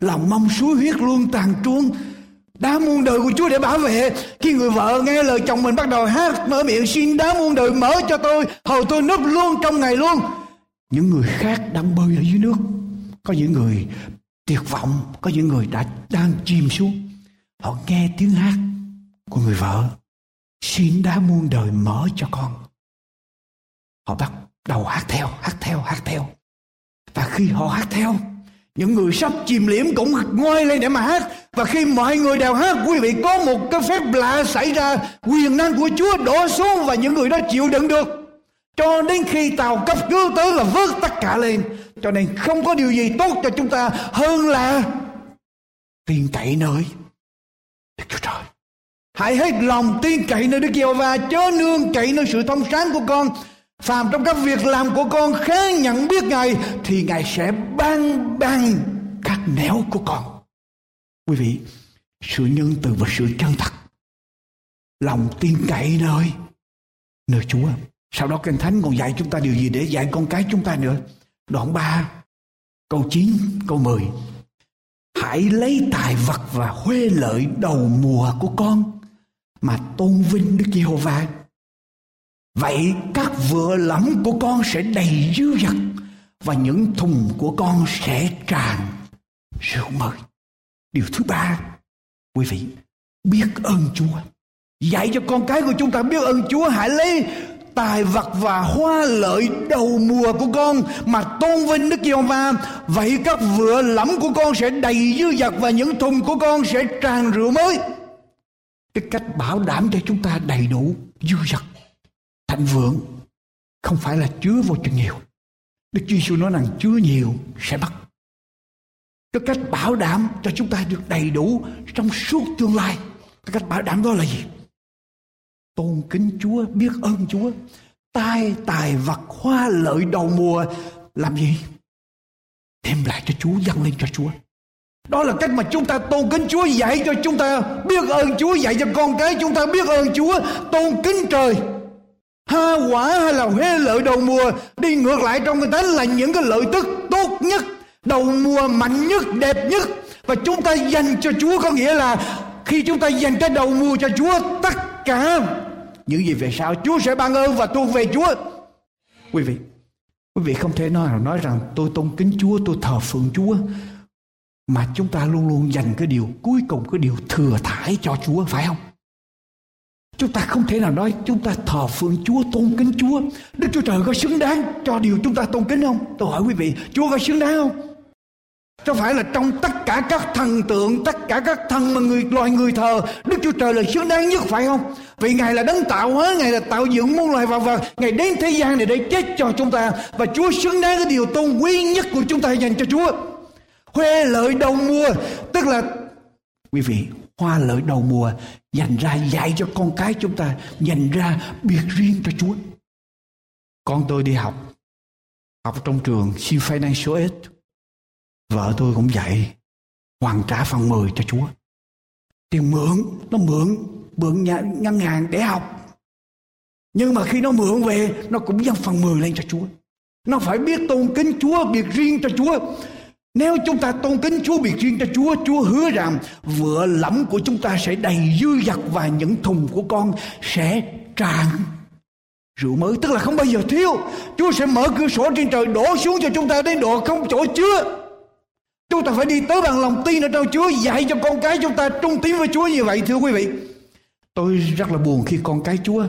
Lòng mong suối huyết luôn tàn truông. Đá muôn đời của Chúa để bảo vệ. Khi người vợ nghe lời chồng mình bắt đầu hát, Mở miệng, xin đá muôn đời mở cho tôi, Hầu tôi núp luôn trong ngày luôn. Những người khác đang bơi ở dưới nước. Có những người tuyệt vọng, Có những người đã đang chìm xuống. Họ nghe tiếng hát của người vợ, Xin đá muôn đời mở cho con. Họ bắt đầu hát theo hát theo hát theo. Và khi họ hát theo, những người sắp chìm liễm cũng ngoi lên để mà hát. Và khi mọi người đều hát, quý vị có một cái phép lạ xảy ra. Quyền năng của chúa đổ xuống và những người đó chịu đựng được. Cho đến khi tàu cấp cứu tới là vớt tất cả lên. Cho nên không có điều gì tốt cho chúng ta hơn là tin cậy nơi Đức Chúa Trời. Hãy hết lòng tin cậy nơi Đức Giê-hô-va, chớ nương cậy nơi sự thông sáng của con phàm trong các việc làm của con khá nhận biết Ngài thì Ngài sẽ ban ban các nẻo của con. Quý vị, sự nhân từ và sự chân thật, lòng tin cậy nơi nơi Chúa. Sau đó Kinh Thánh còn dạy chúng ta điều gì để dạy con cái chúng ta nữa. Đoạn 3, câu 9, câu 10. Hãy lấy tài vật và huê lợi đầu mùa của con mà tôn vinh Đức Giê-hô-va Vậy các vựa lẫm của con sẽ đầy dư dật và những thùng của con sẽ tràn rượu mời. Điều thứ ba, quý vị, biết ơn Chúa. Dạy cho con cái của chúng ta biết ơn Chúa hãy lấy tài vật và hoa lợi đầu mùa của con mà tôn vinh Đức Giê-hô-va vậy các vựa lẫm của con sẽ đầy dư dật và những thùng của con sẽ tràn rượu mới cái cách bảo đảm cho chúng ta đầy đủ dư dật thịnh vượng không phải là chứa vô chừng nhiều. Đức Chúa Giêsu nói rằng chứa nhiều sẽ bắt. Cái cách bảo đảm cho chúng ta được đầy đủ trong suốt tương lai, cái cách bảo đảm đó là gì? Tôn kính Chúa, biết ơn Chúa, tai tài vật hoa lợi đầu mùa, làm gì? Đem lại cho Chúa, dâng lên cho Chúa. Đó là cách mà chúng ta tôn kính Chúa dạy cho chúng ta. Biết ơn Chúa dạy cho con cái chúng ta, biết ơn Chúa tôn kính trời. Ha quả hay là huê lợi đầu mùa đi ngược lại trong cái thánh là những cái lợi tức tốt nhất, đầu mùa mạnh nhất, đẹp nhất và chúng ta dành cho Chúa có nghĩa là khi chúng ta dành cái đầu mùa cho Chúa tất cả những gì về sau Chúa sẽ ban ơn và tuôn về Chúa. Quý vị, quý vị không thể nói nào nói rằng tôi tôn kính Chúa, tôi thờ phượng Chúa mà chúng ta luôn luôn dành cái điều cuối cùng cái điều thừa thải cho Chúa phải không? Chúng ta không thể nào nói chúng ta thờ phượng Chúa, tôn kính Chúa. Đức Chúa Trời có xứng đáng cho điều chúng ta tôn kính không? Tôi hỏi quý vị, Chúa có xứng đáng không? có phải là trong tất cả các thần tượng Tất cả các thần mà người loài người thờ Đức Chúa Trời là xứng đáng nhất phải không Vì Ngài là đấng tạo hóa Ngài là tạo dựng muôn loài và, vật Ngài đến thế gian này để chết cho chúng ta Và Chúa xứng đáng cái điều tôn quý nhất của chúng ta dành cho Chúa Huê lợi đầu mua Tức là Quý vị hoa lợi đầu mùa dành ra dạy cho con cái chúng ta dành ra biệt riêng cho Chúa. Con tôi đi học học trong trường C Financial Aid. Vợ tôi cũng dạy hoàn trả phần 10 cho Chúa. Tiền mượn nó mượn mượn nhà, ngân hàng để học. Nhưng mà khi nó mượn về nó cũng dâng phần 10 lên cho Chúa. Nó phải biết tôn kính Chúa biệt riêng cho Chúa nếu chúng ta tôn kính Chúa biệt riêng cho Chúa, Chúa hứa rằng vựa lẫm của chúng ta sẽ đầy dư dật và những thùng của con sẽ tràn rượu mới. Tức là không bao giờ thiếu. Chúa sẽ mở cửa sổ trên trời đổ xuống cho chúng ta đến độ không chỗ chứa. Chúng ta phải đi tới bằng lòng tin ở trong Chúa dạy cho con cái chúng ta trung tín với Chúa như vậy thưa quý vị. Tôi rất là buồn khi con cái Chúa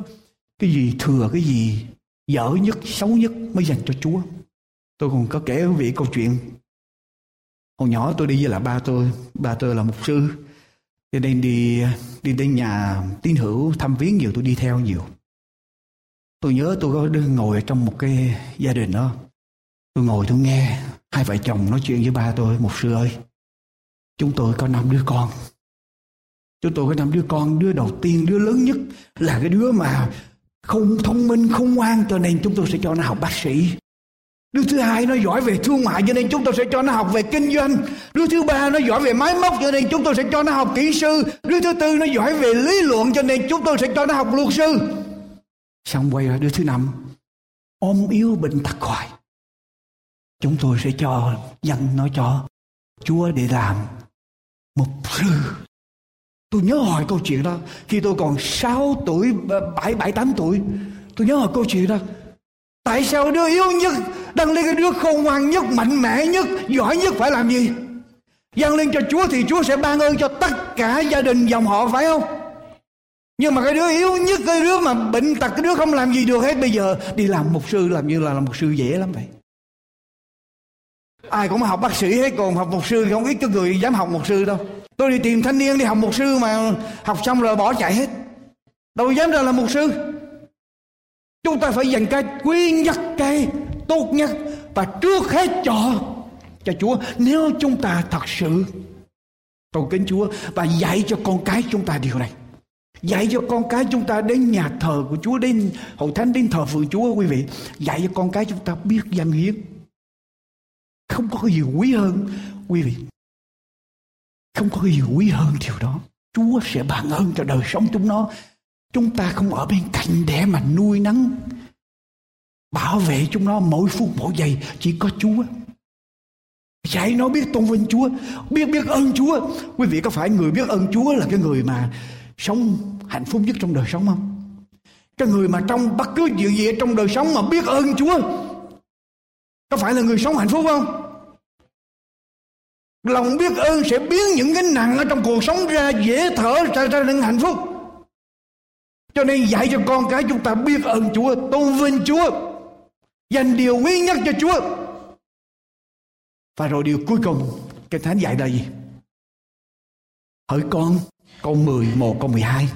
cái gì thừa cái gì dở nhất xấu nhất mới dành cho Chúa. Tôi còn có kể quý vị câu chuyện hồi nhỏ tôi đi với là ba tôi ba tôi là mục sư. Cho nên đi đi đến nhà tín hữu thăm viếng nhiều, tôi đi theo nhiều. Tôi nhớ tôi có ngồi trong một cái gia đình đó. Tôi ngồi tôi nghe hai vợ chồng nói chuyện với ba tôi, mục sư ơi, chúng tôi có năm đứa con. Chúng tôi có năm đứa con, đứa đầu tiên, đứa lớn nhất là cái đứa mà không thông minh, không ngoan, cho nên chúng tôi sẽ cho nó học bác sĩ. Đứa thứ hai nó giỏi về thương mại cho nên chúng tôi sẽ cho nó học về kinh doanh. Đứa thứ ba nó giỏi về máy móc cho nên chúng tôi sẽ cho nó học kỹ sư. Đứa thứ tư nó giỏi về lý luận cho nên chúng tôi sẽ cho nó học luật sư. Xong quay ra đứa thứ năm ôm yếu bệnh tật hoài. Chúng tôi sẽ cho dân nó cho Chúa để làm một. sư. Tôi nhớ hỏi câu chuyện đó khi tôi còn 6 tuổi, 7, 7 8 tuổi. Tôi nhớ hỏi câu chuyện đó. Tại sao đứa yếu nhất Đăng lên cái đứa khôn ngoan nhất, Mạnh mẽ nhất, Giỏi nhất phải làm gì? Dâng lên cho Chúa thì Chúa sẽ ban ơn cho tất cả gia đình dòng họ, phải không? Nhưng mà cái đứa yếu nhất, cái đứa mà bệnh tật, cái đứa không làm gì được hết bây giờ, đi làm mục sư, làm như là làm mục sư dễ lắm vậy. Ai cũng học bác sĩ hết, còn học mục sư không ít cái người dám học mục sư đâu. Tôi đi tìm thanh niên đi học mục sư mà học xong rồi bỏ chạy hết. Đâu dám ra làm mục sư chúng ta phải dành cái quý nhất cái tốt nhất và trước hết chọn cho Chúa. Nếu chúng ta thật sự cầu kính Chúa và dạy cho con cái chúng ta điều này, dạy cho con cái chúng ta đến nhà thờ của Chúa, đến hội thánh, đến thờ phượng Chúa, quý vị, dạy cho con cái chúng ta biết dân hiến không có gì quý hơn, quý vị. Không có gì quý hơn điều đó. Chúa sẽ ban ơn cho đời sống chúng nó chúng ta không ở bên cạnh để mà nuôi nấng, bảo vệ chúng nó mỗi phút mỗi giây, chỉ có Chúa. Dạy nó biết tôn vinh Chúa, biết biết ơn Chúa. Quý vị có phải người biết ơn Chúa là cái người mà sống hạnh phúc nhất trong đời sống không? Cái người mà trong bất cứ chuyện gì trong đời sống mà biết ơn Chúa, có phải là người sống hạnh phúc không? Lòng biết ơn sẽ biến những cái nặng ở trong cuộc sống ra dễ thở, ra ra những hạnh phúc cho nên dạy cho con cái chúng ta biết ơn Chúa, tôn vinh Chúa. Dành điều quý nhất cho Chúa. Và rồi điều cuối cùng, cái thánh dạy là gì? Hỡi con, câu 11 câu 12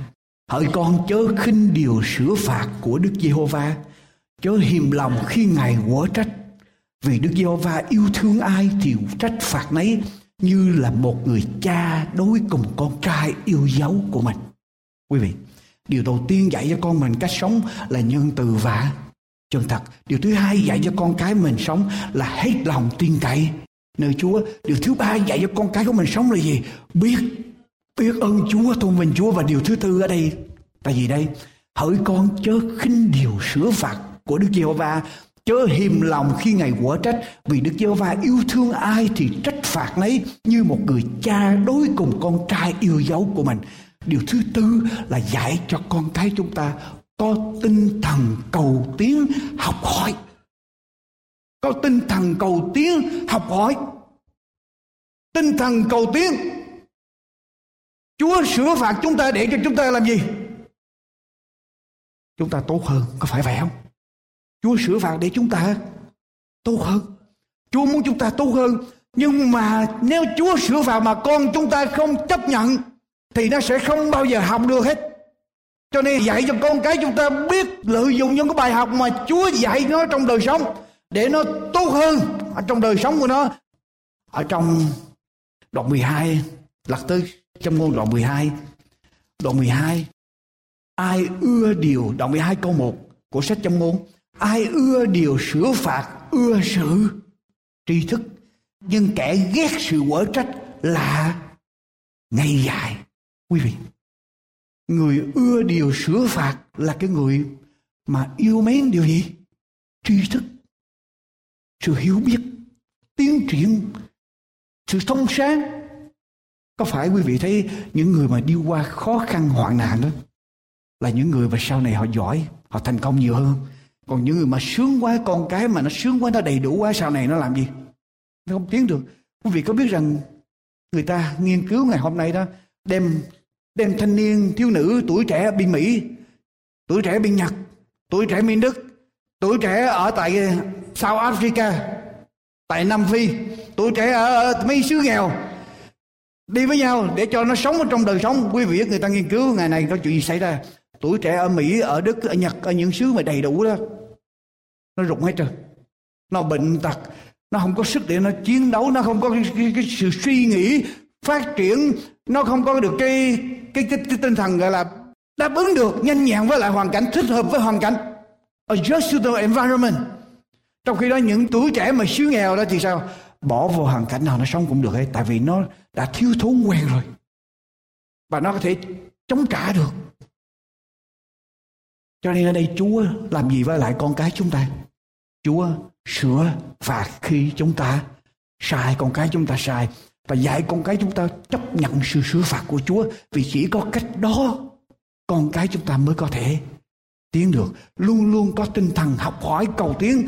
hỡi con, chớ khinh điều sửa phạt của Đức Giê-hô-va. Chớ hiềm lòng khi Ngài quở trách. Vì Đức Giê-hô-va yêu thương ai thì trách phạt nấy, như là một người cha đối cùng con trai yêu dấu của mình. Quý vị điều đầu tiên dạy cho con mình cách sống là nhân từ và chân thật, điều thứ hai dạy cho con cái mình sống là hết lòng tin cậy. Nơi chúa, điều thứ ba dạy cho con cái của mình sống là gì? Biết biết ơn chúa, tôn vinh chúa. Và điều thứ tư ở đây, tại vì đây, hỡi con chớ khinh điều sửa phạt của đức giê-hô-va. Chớ hiềm lòng khi ngày quả trách, vì đức giê-hô-va yêu thương ai thì trách phạt lấy như một người cha đối cùng con trai yêu dấu của mình điều thứ tư là dạy cho con cái chúng ta có tinh thần cầu tiến học hỏi. Có tinh thần cầu tiến học hỏi. Tinh thần cầu tiến. Chúa sửa phạt chúng ta để cho chúng ta làm gì? Chúng ta tốt hơn, có phải vậy không? Chúa sửa phạt để chúng ta tốt hơn. Chúa muốn chúng ta tốt hơn, nhưng mà nếu Chúa sửa phạt mà con chúng ta không chấp nhận thì nó sẽ không bao giờ học được hết. Cho nên dạy cho con cái chúng ta biết lợi dụng những cái bài học mà Chúa dạy nó trong đời sống để nó tốt hơn ở trong đời sống của nó. Ở trong đoạn 12 lật tới trong ngôn đoạn 12 đoạn 12 ai ưa điều, đoạn 12 câu 1 của sách trong ngôn, ai ưa điều sửa phạt, ưa sự tri thức, nhưng kẻ ghét sự quở trách là ngày dài quý vị, người ưa điều sửa phạt là cái người mà yêu mến điều gì? Tri thức, sự hiểu biết, tiến triển, sự thông sáng. Có phải quý vị thấy những người mà đi qua khó khăn, hoạn nạn đó là những người mà sau này họ giỏi, họ thành công nhiều hơn? Còn những người mà sướng quá, con cái mà nó sướng quá, nó đầy đủ quá, sau này nó làm gì? Nó không tiến được. Quý vị có biết rằng người ta nghiên cứu ngày hôm nay đó, đem đem thanh niên thiếu nữ tuổi trẻ bên mỹ tuổi trẻ bên nhật tuổi trẻ bên đức tuổi trẻ ở tại ờ, South Africa tại Nam Phi tuổi trẻ ở mấy xứ nghèo. Đi với nhau để cho nó sống ở trong đời sống. Quý vị biết người ta nghiên cứu ngày này có chuyện gì xảy ra. Tuổi trẻ ở Mỹ ở Đức ở Nhật ở những xứ mà đầy đủ đó nó rụng hết trơn. Nó bệnh tật nó không có sức để nó chiến đấu nó không có cái, cái, cái sự suy nghĩ phát triển nó không có được cái cái, cái, cái tinh thần gọi là đáp ứng được nhanh nhẹn với lại hoàn cảnh thích hợp với hoàn cảnh. Adjust to the environment. Trong khi đó những tuổi trẻ mà xứ nghèo đó thì sao? Bỏ vô hoàn cảnh nào nó sống cũng được ấy tại vì nó đã thiếu thốn quen rồi. Và nó có thể chống trả được. Cho nên ở đây Chúa làm gì với lại con cái chúng ta? Chúa sửa phạt khi chúng ta sai con cái chúng ta sai và dạy con cái chúng ta chấp nhận sự sửa phạt của Chúa. Vì chỉ có cách đó, con cái chúng ta mới có thể tiến được. Luôn luôn có tinh thần học hỏi, cầu tiến.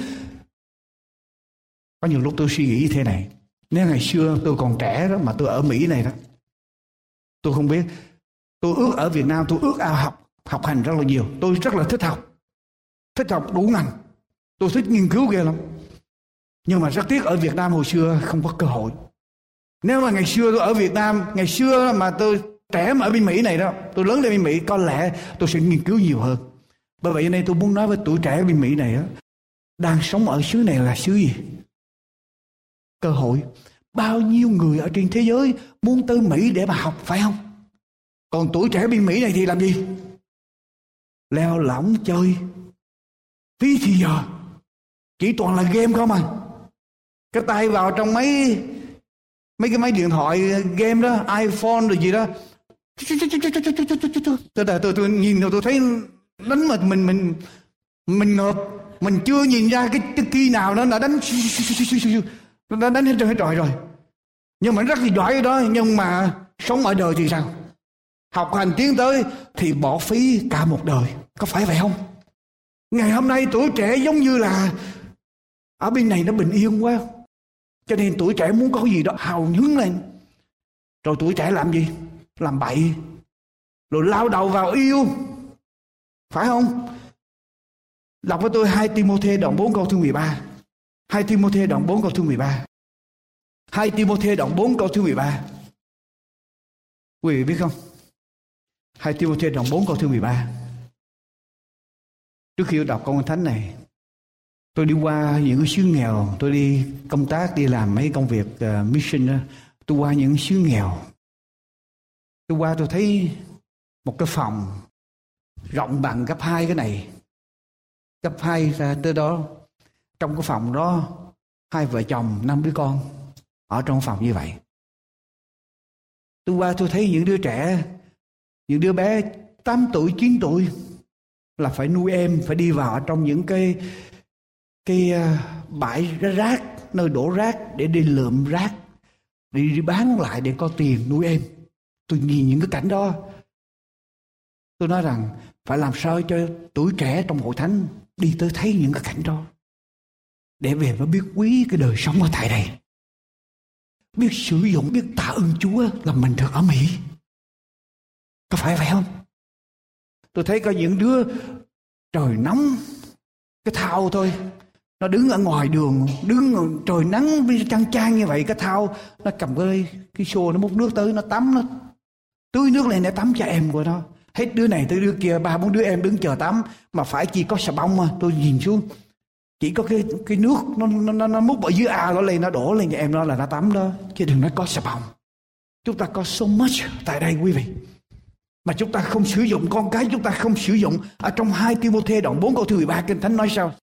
Có nhiều lúc tôi suy nghĩ thế này. Nếu ngày xưa tôi còn trẻ đó, mà tôi ở Mỹ này đó, tôi không biết. Tôi ước ở Việt Nam, tôi ước ao học học hành rất là nhiều. Tôi rất là thích học. Thích học đủ ngành. Tôi thích nghiên cứu ghê lắm. Nhưng mà rất tiếc ở Việt Nam hồi xưa không có cơ hội nếu mà ngày xưa tôi ở Việt Nam, ngày xưa mà tôi trẻ mà ở bên Mỹ này đó, tôi lớn lên bên Mỹ, có lẽ tôi sẽ nghiên cứu nhiều hơn. Bởi vậy nên tôi muốn nói với tuổi trẻ bên Mỹ này đó đang sống ở xứ này là xứ gì? Cơ hội. Bao nhiêu người ở trên thế giới muốn tới Mỹ để mà học, phải không? Còn tuổi trẻ bên Mỹ này thì làm gì? Leo lỏng chơi. Phí thì giờ, chỉ toàn là game không à. Cái tay vào trong mấy mấy cái máy điện thoại ờ, game đó iphone rồi gì đó. Tôi tôi, tôi, tôi nhìn rồi tôi thấy đánh mà mình mình mình ngợp. Mình chưa nhìn ra cái, cái kỳ nào nó đã đánh nó đã đánh hết trơn hết trọi rồi. Nhưng mà rất là giỏi đó nhưng mà sống ở đời thì sao? Học hành tiến tới thì bỏ phí cả một đời. Có phải vậy không? Ngày hôm nay tuổi trẻ giống như là ở bên này nó bình yên quá cho nên tuổi trẻ muốn có gì đó hào nhứng lên. Rồi tuổi trẻ làm gì? Làm bậy. Rồi lao đầu vào yêu. Phải không? Đọc với tôi 2 Timothée đoạn 4 câu thứ 13 2 Timothée đoạn 4 câu thứ 13 2 Timothée đoạn 4 câu thứ 13 quý vị biết không? 2 Timothée đoạn 4 câu thứ 13 trước khi đọc câu thánh này tôi đi qua những cái xứ nghèo tôi đi công tác đi làm mấy công việc uh, mission đó. tôi qua những xứ nghèo. Tôi qua tôi thấy một cái phòng rộng bằng gấp hai cái này. Gấp hai ra tới đó. Trong cái phòng đó hai vợ chồng năm đứa con ở trong phòng như vậy. Tôi qua tôi thấy những đứa trẻ những đứa bé 8 tuổi 9 tuổi là phải nuôi em phải đi vào trong những cái cái à, bãi rác nơi đổ rác để đi lượm rác đi, đi bán lại để có tiền nuôi em. Tôi nhìn những cái cảnh đó. Tôi nói rằng phải làm sao cho tuổi trẻ trong hội thánh đi tới thấy những cái cảnh đó để về mới biết quý cái đời sống ở tại đây. Biết sử dụng biết tạ ơn chúa là mình được ở mỹ. Có phải vậy không? Tôi thấy có những đứa trời nóng cái thao thôi nó đứng ở ngoài đường đứng trời nắng với chăng chang như vậy cái thao nó cầm cái cái xô nó múc nước tới nó tắm nó. Tưới nước lên để tắm cho em của nó. Hết đứa này tới đứa kia ba bốn đứa em đứng chờ tắm mà phải chỉ có xà bông mà tôi nhìn xuống. Chỉ có cái cái nước nó nó nó, nó múc ở dưới ao nó lên nó đổ lên cho em nó là nó tắm đó. Chứ đừng nói có xà bông. Chúng ta có so much tại đây quý vị. Mà chúng ta không sử dụng con cái chúng ta không sử dụng. Ở trong hai Timôthê đoạn 4 câu thứ 13 kinh thánh nói sao?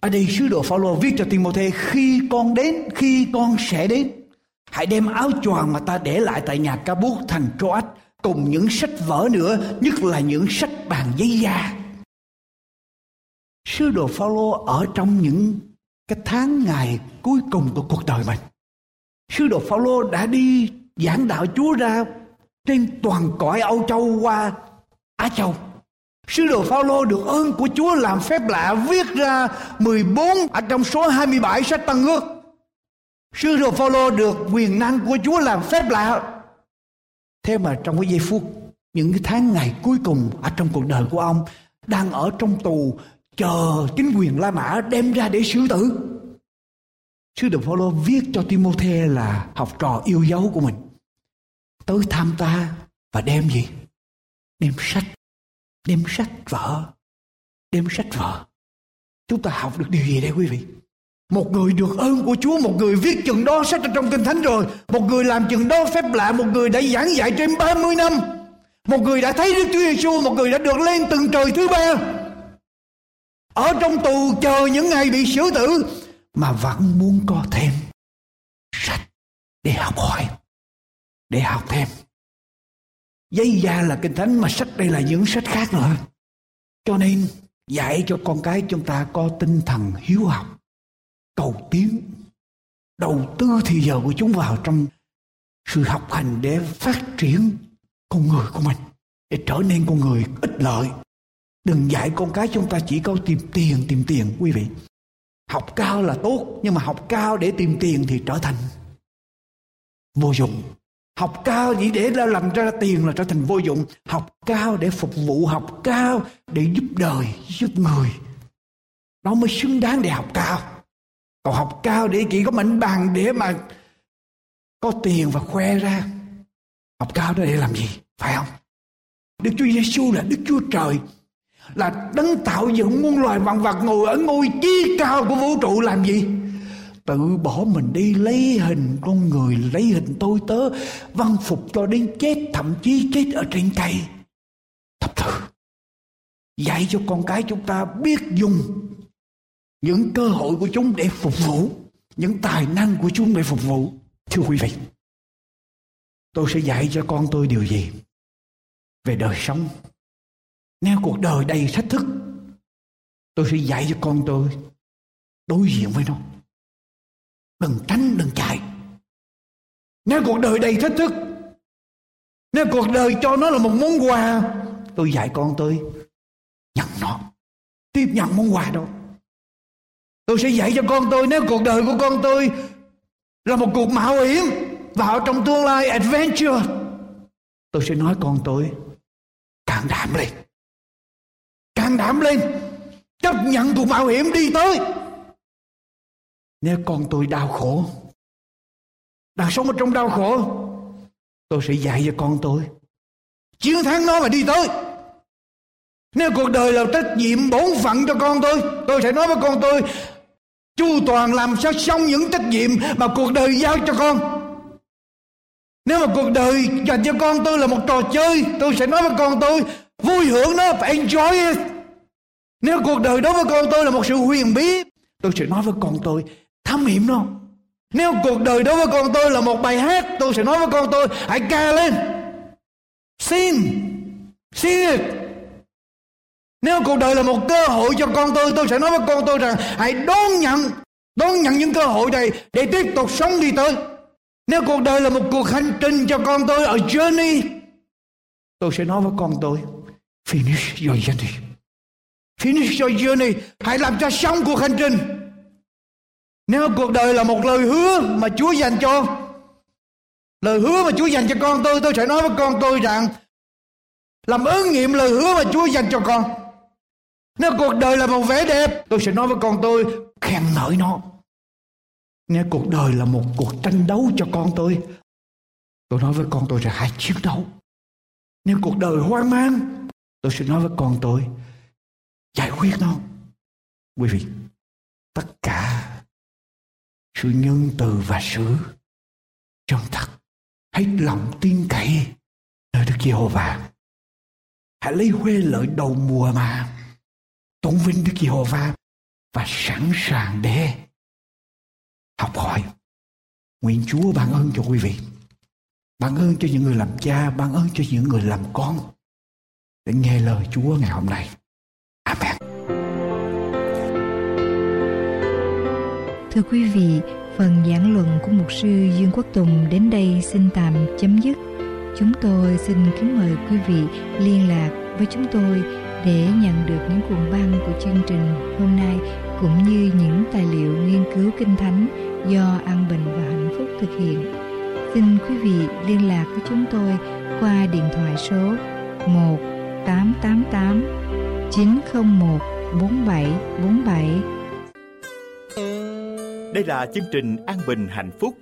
Ở đây sứ đồ Phaolô viết cho Timôthê, khi con đến, khi con sẽ đến, hãy đem áo choàng mà ta để lại tại nhà ca bút thành Troas, cùng những sách vở nữa, nhất là những sách bàn giấy da sứ đồ Phaolô ở trong những cái tháng ngày cuối cùng của cuộc đời mình sứ đồ Phaolô đã đi giảng đạo Chúa ra trên toàn cõi Âu Châu qua Á Châu. Sứ đồ Phaolô được ơn của Chúa làm phép lạ viết ra 14 ở trong số 27 sách Tân Ước. Sứ đồ Phaolô được quyền năng của Chúa làm phép lạ. Thế mà trong cái giây phút, những cái tháng ngày cuối cùng ở trong cuộc đời của ông, đang ở trong tù, chờ chính quyền La Mã đem ra để xử tử. Sứ đồ Phaolô viết cho Timôthê là học trò yêu dấu của mình tới thăm ta và đem gì đem sách đem sách vở. Đem sách vở. Chúng ta học được điều gì đây quý vị? Một người được ơn của Chúa, Một người viết chừng đó sách ở trong Kinh Thánh rồi. Một người làm chừng đó phép lạ, Một người đã giảng dạy trên 30 năm. Một người đã thấy Đức Chúa Giêsu Một người đã được lên từng trời thứ ba. Ở trong tù chờ những ngày bị xử tử, Mà vẫn muốn có thêm Sách để học hỏi, để học thêm giấy da là kinh thánh mà sách đây là những sách khác nữa. Cho nên dạy cho con cái chúng ta có tinh thần hiếu học, cầu tiến. Đầu tư thì giờ của chúng vào trong sự học hành để phát triển con người của mình, để trở nên con người ích lợi. Đừng dạy con cái chúng ta chỉ có tìm tiền tìm tiền, quý vị. Học cao là tốt, nhưng mà học cao để tìm tiền thì trở thành vô dụng. Học cao chỉ để ra làm ra tiền là trở thành vô dụng. Học cao để phục vụ, học cao để giúp đời, giúp người. Nó mới xứng đáng để học cao. Còn học cao để chỉ có mảnh bằng để mà có tiền và khoe ra. Học cao đó để làm gì? Phải không? Đức Chúa Giêsu là Đức Chúa Trời là đấng tạo dựng muôn loài vạn vật ngồi ở ngôi chí cao của vũ trụ làm gì? Tự bỏ mình đi, lấy hình con người, lấy hình tôi tớ, văn phục cho đến chết, thậm chí chết ở trên cây. Thập thử dạy cho con cái chúng ta biết dùng những cơ hội của chúng để phục vụ, những tài năng của chúng để phục vụ. Thưa quý vị, tôi sẽ dạy cho con tôi điều gì? Về đời sống. Nếu cuộc đời đầy thách thức, tôi sẽ dạy cho con tôi đối diện với nó đừng tránh, đừng chạy. Nếu cuộc đời đầy thách thức, nếu cuộc đời cho nó là một món quà, tôi dạy con tôi, nhận nó. Tiếp nhận món quà đó. Tôi sẽ dạy cho con tôi, nếu cuộc đời của con tôi là một cuộc mạo hiểm vào trong tương lai adventure, tôi sẽ nói con tôi càng đảm lên. Càng đảm lên. Chấp nhận cuộc mạo hiểm đi tới nếu con tôi đau khổ, đang sống ở trong đau khổ, tôi sẽ dạy cho con tôi. Chiến thắng nó mà đi tới. Nếu cuộc đời là trách nhiệm bổn phận cho con tôi tôi sẽ nói với con tôi, chu toàn làm sao xong những trách nhiệm mà cuộc đời giao cho con? Nếu mà cuộc đời dành cho con tôi là một trò chơi, tôi sẽ nói với con tôi, vui hưởng nó phải enjoy it. Nếu cuộc đời đối với con tôi là một sự huyền bí, tôi sẽ nói với con tôi thám hiểm đâu nếu cuộc đời đối với con tôi là một bài hát, tôi sẽ nói với con tôi, hãy ca lên. Xin. Xin nếu cuộc đời là một cơ hội cho con tôi tôi sẽ nói với con tôi rằng, hãy đón nhận đón nhận những cơ hội này để tiếp tục sống đi tới. Nếu cuộc đời là một cuộc hành trình cho con tôi ở journey, tôi sẽ nói với con tôi, finish your journey. Finish your journey. Hãy làm cho xong cuộc hành trình nếu cuộc đời là một lời hứa mà Chúa dành cho, Lời hứa mà Chúa dành cho con tôi Tôi sẽ nói với con tôi rằng, Làm ứng nghiệm lời hứa mà Chúa dành cho con. Nếu cuộc đời là một vẻ đẹp, Tôi sẽ nói với con tôi, khen ngợi nó. Nếu cuộc đời là một cuộc tranh đấu cho con tôi tôi nói với con tôi là hãy chiến đấu. Nếu cuộc đời hoang mang, tôi sẽ nói với con tôi, giải quyết nó. Quý vị, tất cả sự nhân từ và sự trong thật. Hết lòng tin cậy, nơi Đức Giê-hô-va. Hãy lấy huê lợi đầu mùa mà, tôn vinh Đức Giê-hô-va và sẵn sàng để học hỏi. Nguyện Chúa ban ơn cho quý vị, ban ơn cho những người làm cha, ban ơn cho những người làm con, để nghe lời Chúa ngày hôm nay. Amen. Thưa quý vị, phần giảng luận của mục sư Dương Quốc Tùng đến đây xin tạm chấm dứt. Chúng tôi xin kính mời quý vị liên lạc với chúng tôi để nhận được những cuộn băng của chương trình hôm nay cũng như những tài liệu nghiên cứu kinh thánh do An Bình và Hạnh Phúc thực hiện. Xin quý vị liên lạc với chúng tôi qua điện thoại số 1 888 901 4747 đây là chương trình An Bình Hạnh Phúc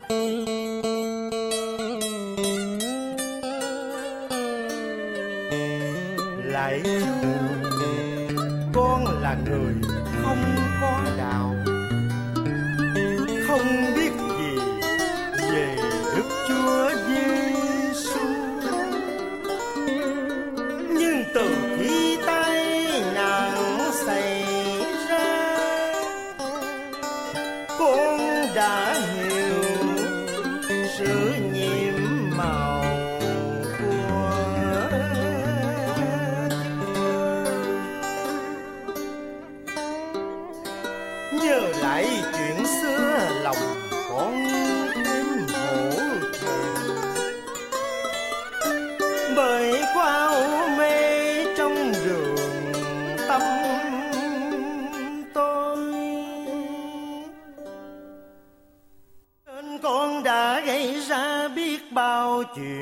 Lạy Chúa, con là người không có đạo, không biết gì về Đức Chúa Giêsu. Nhưng từ bao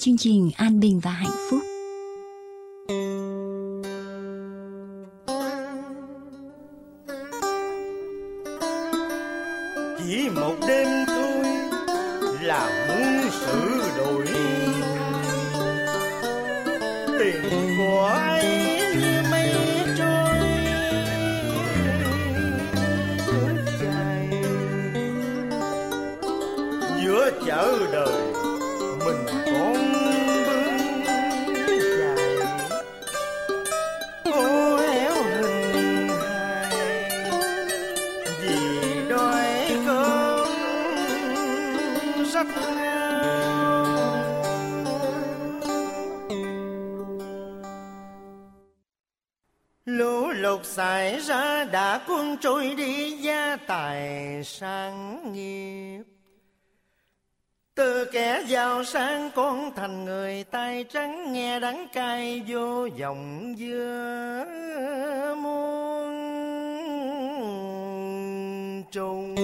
chương trình An Bình và Hạnh Phúc. xảy ra đã cuốn trôi đi gia tài sáng nghiệp. Từ kẻ giàu sang con thành người tay trắng, nghe đắng cay vô vọng dưa muôn trùng.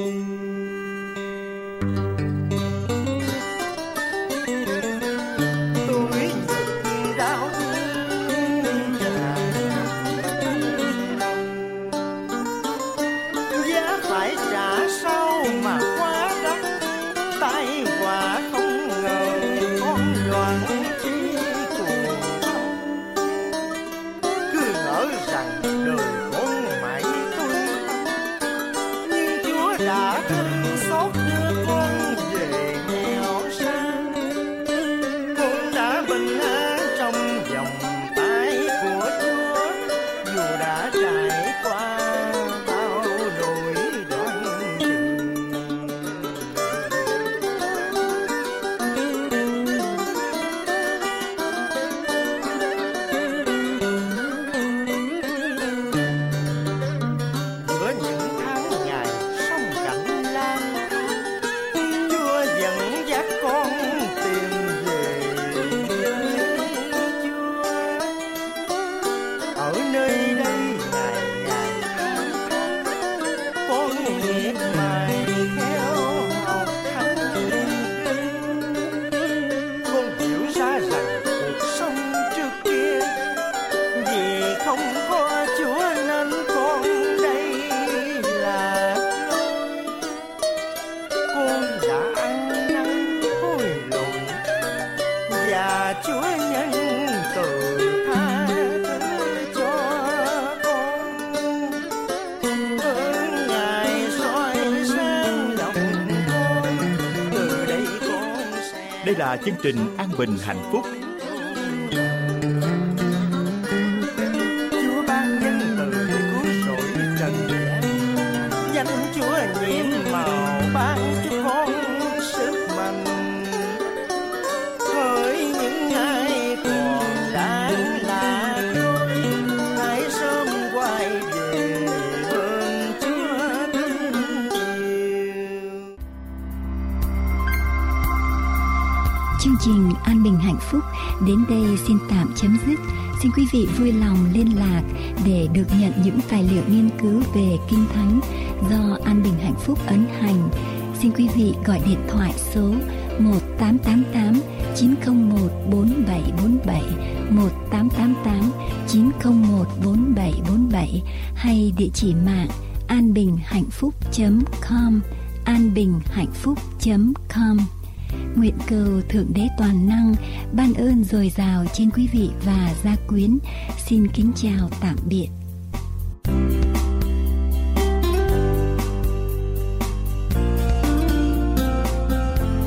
chương trình an bình hạnh phúc. Kinh Thánh do An Bình Hạnh Phúc ấn hành. Xin quý vị gọi điện thoại số 1888 901 4747 1888 901 4747 hay địa chỉ mạng anbinhhạnhphúc.com anbinhhạnhphúc.com Nguyện cầu Thượng Đế Toàn Năng ban ơn dồi dào trên quý vị và gia quyến. Xin kính chào tạm biệt.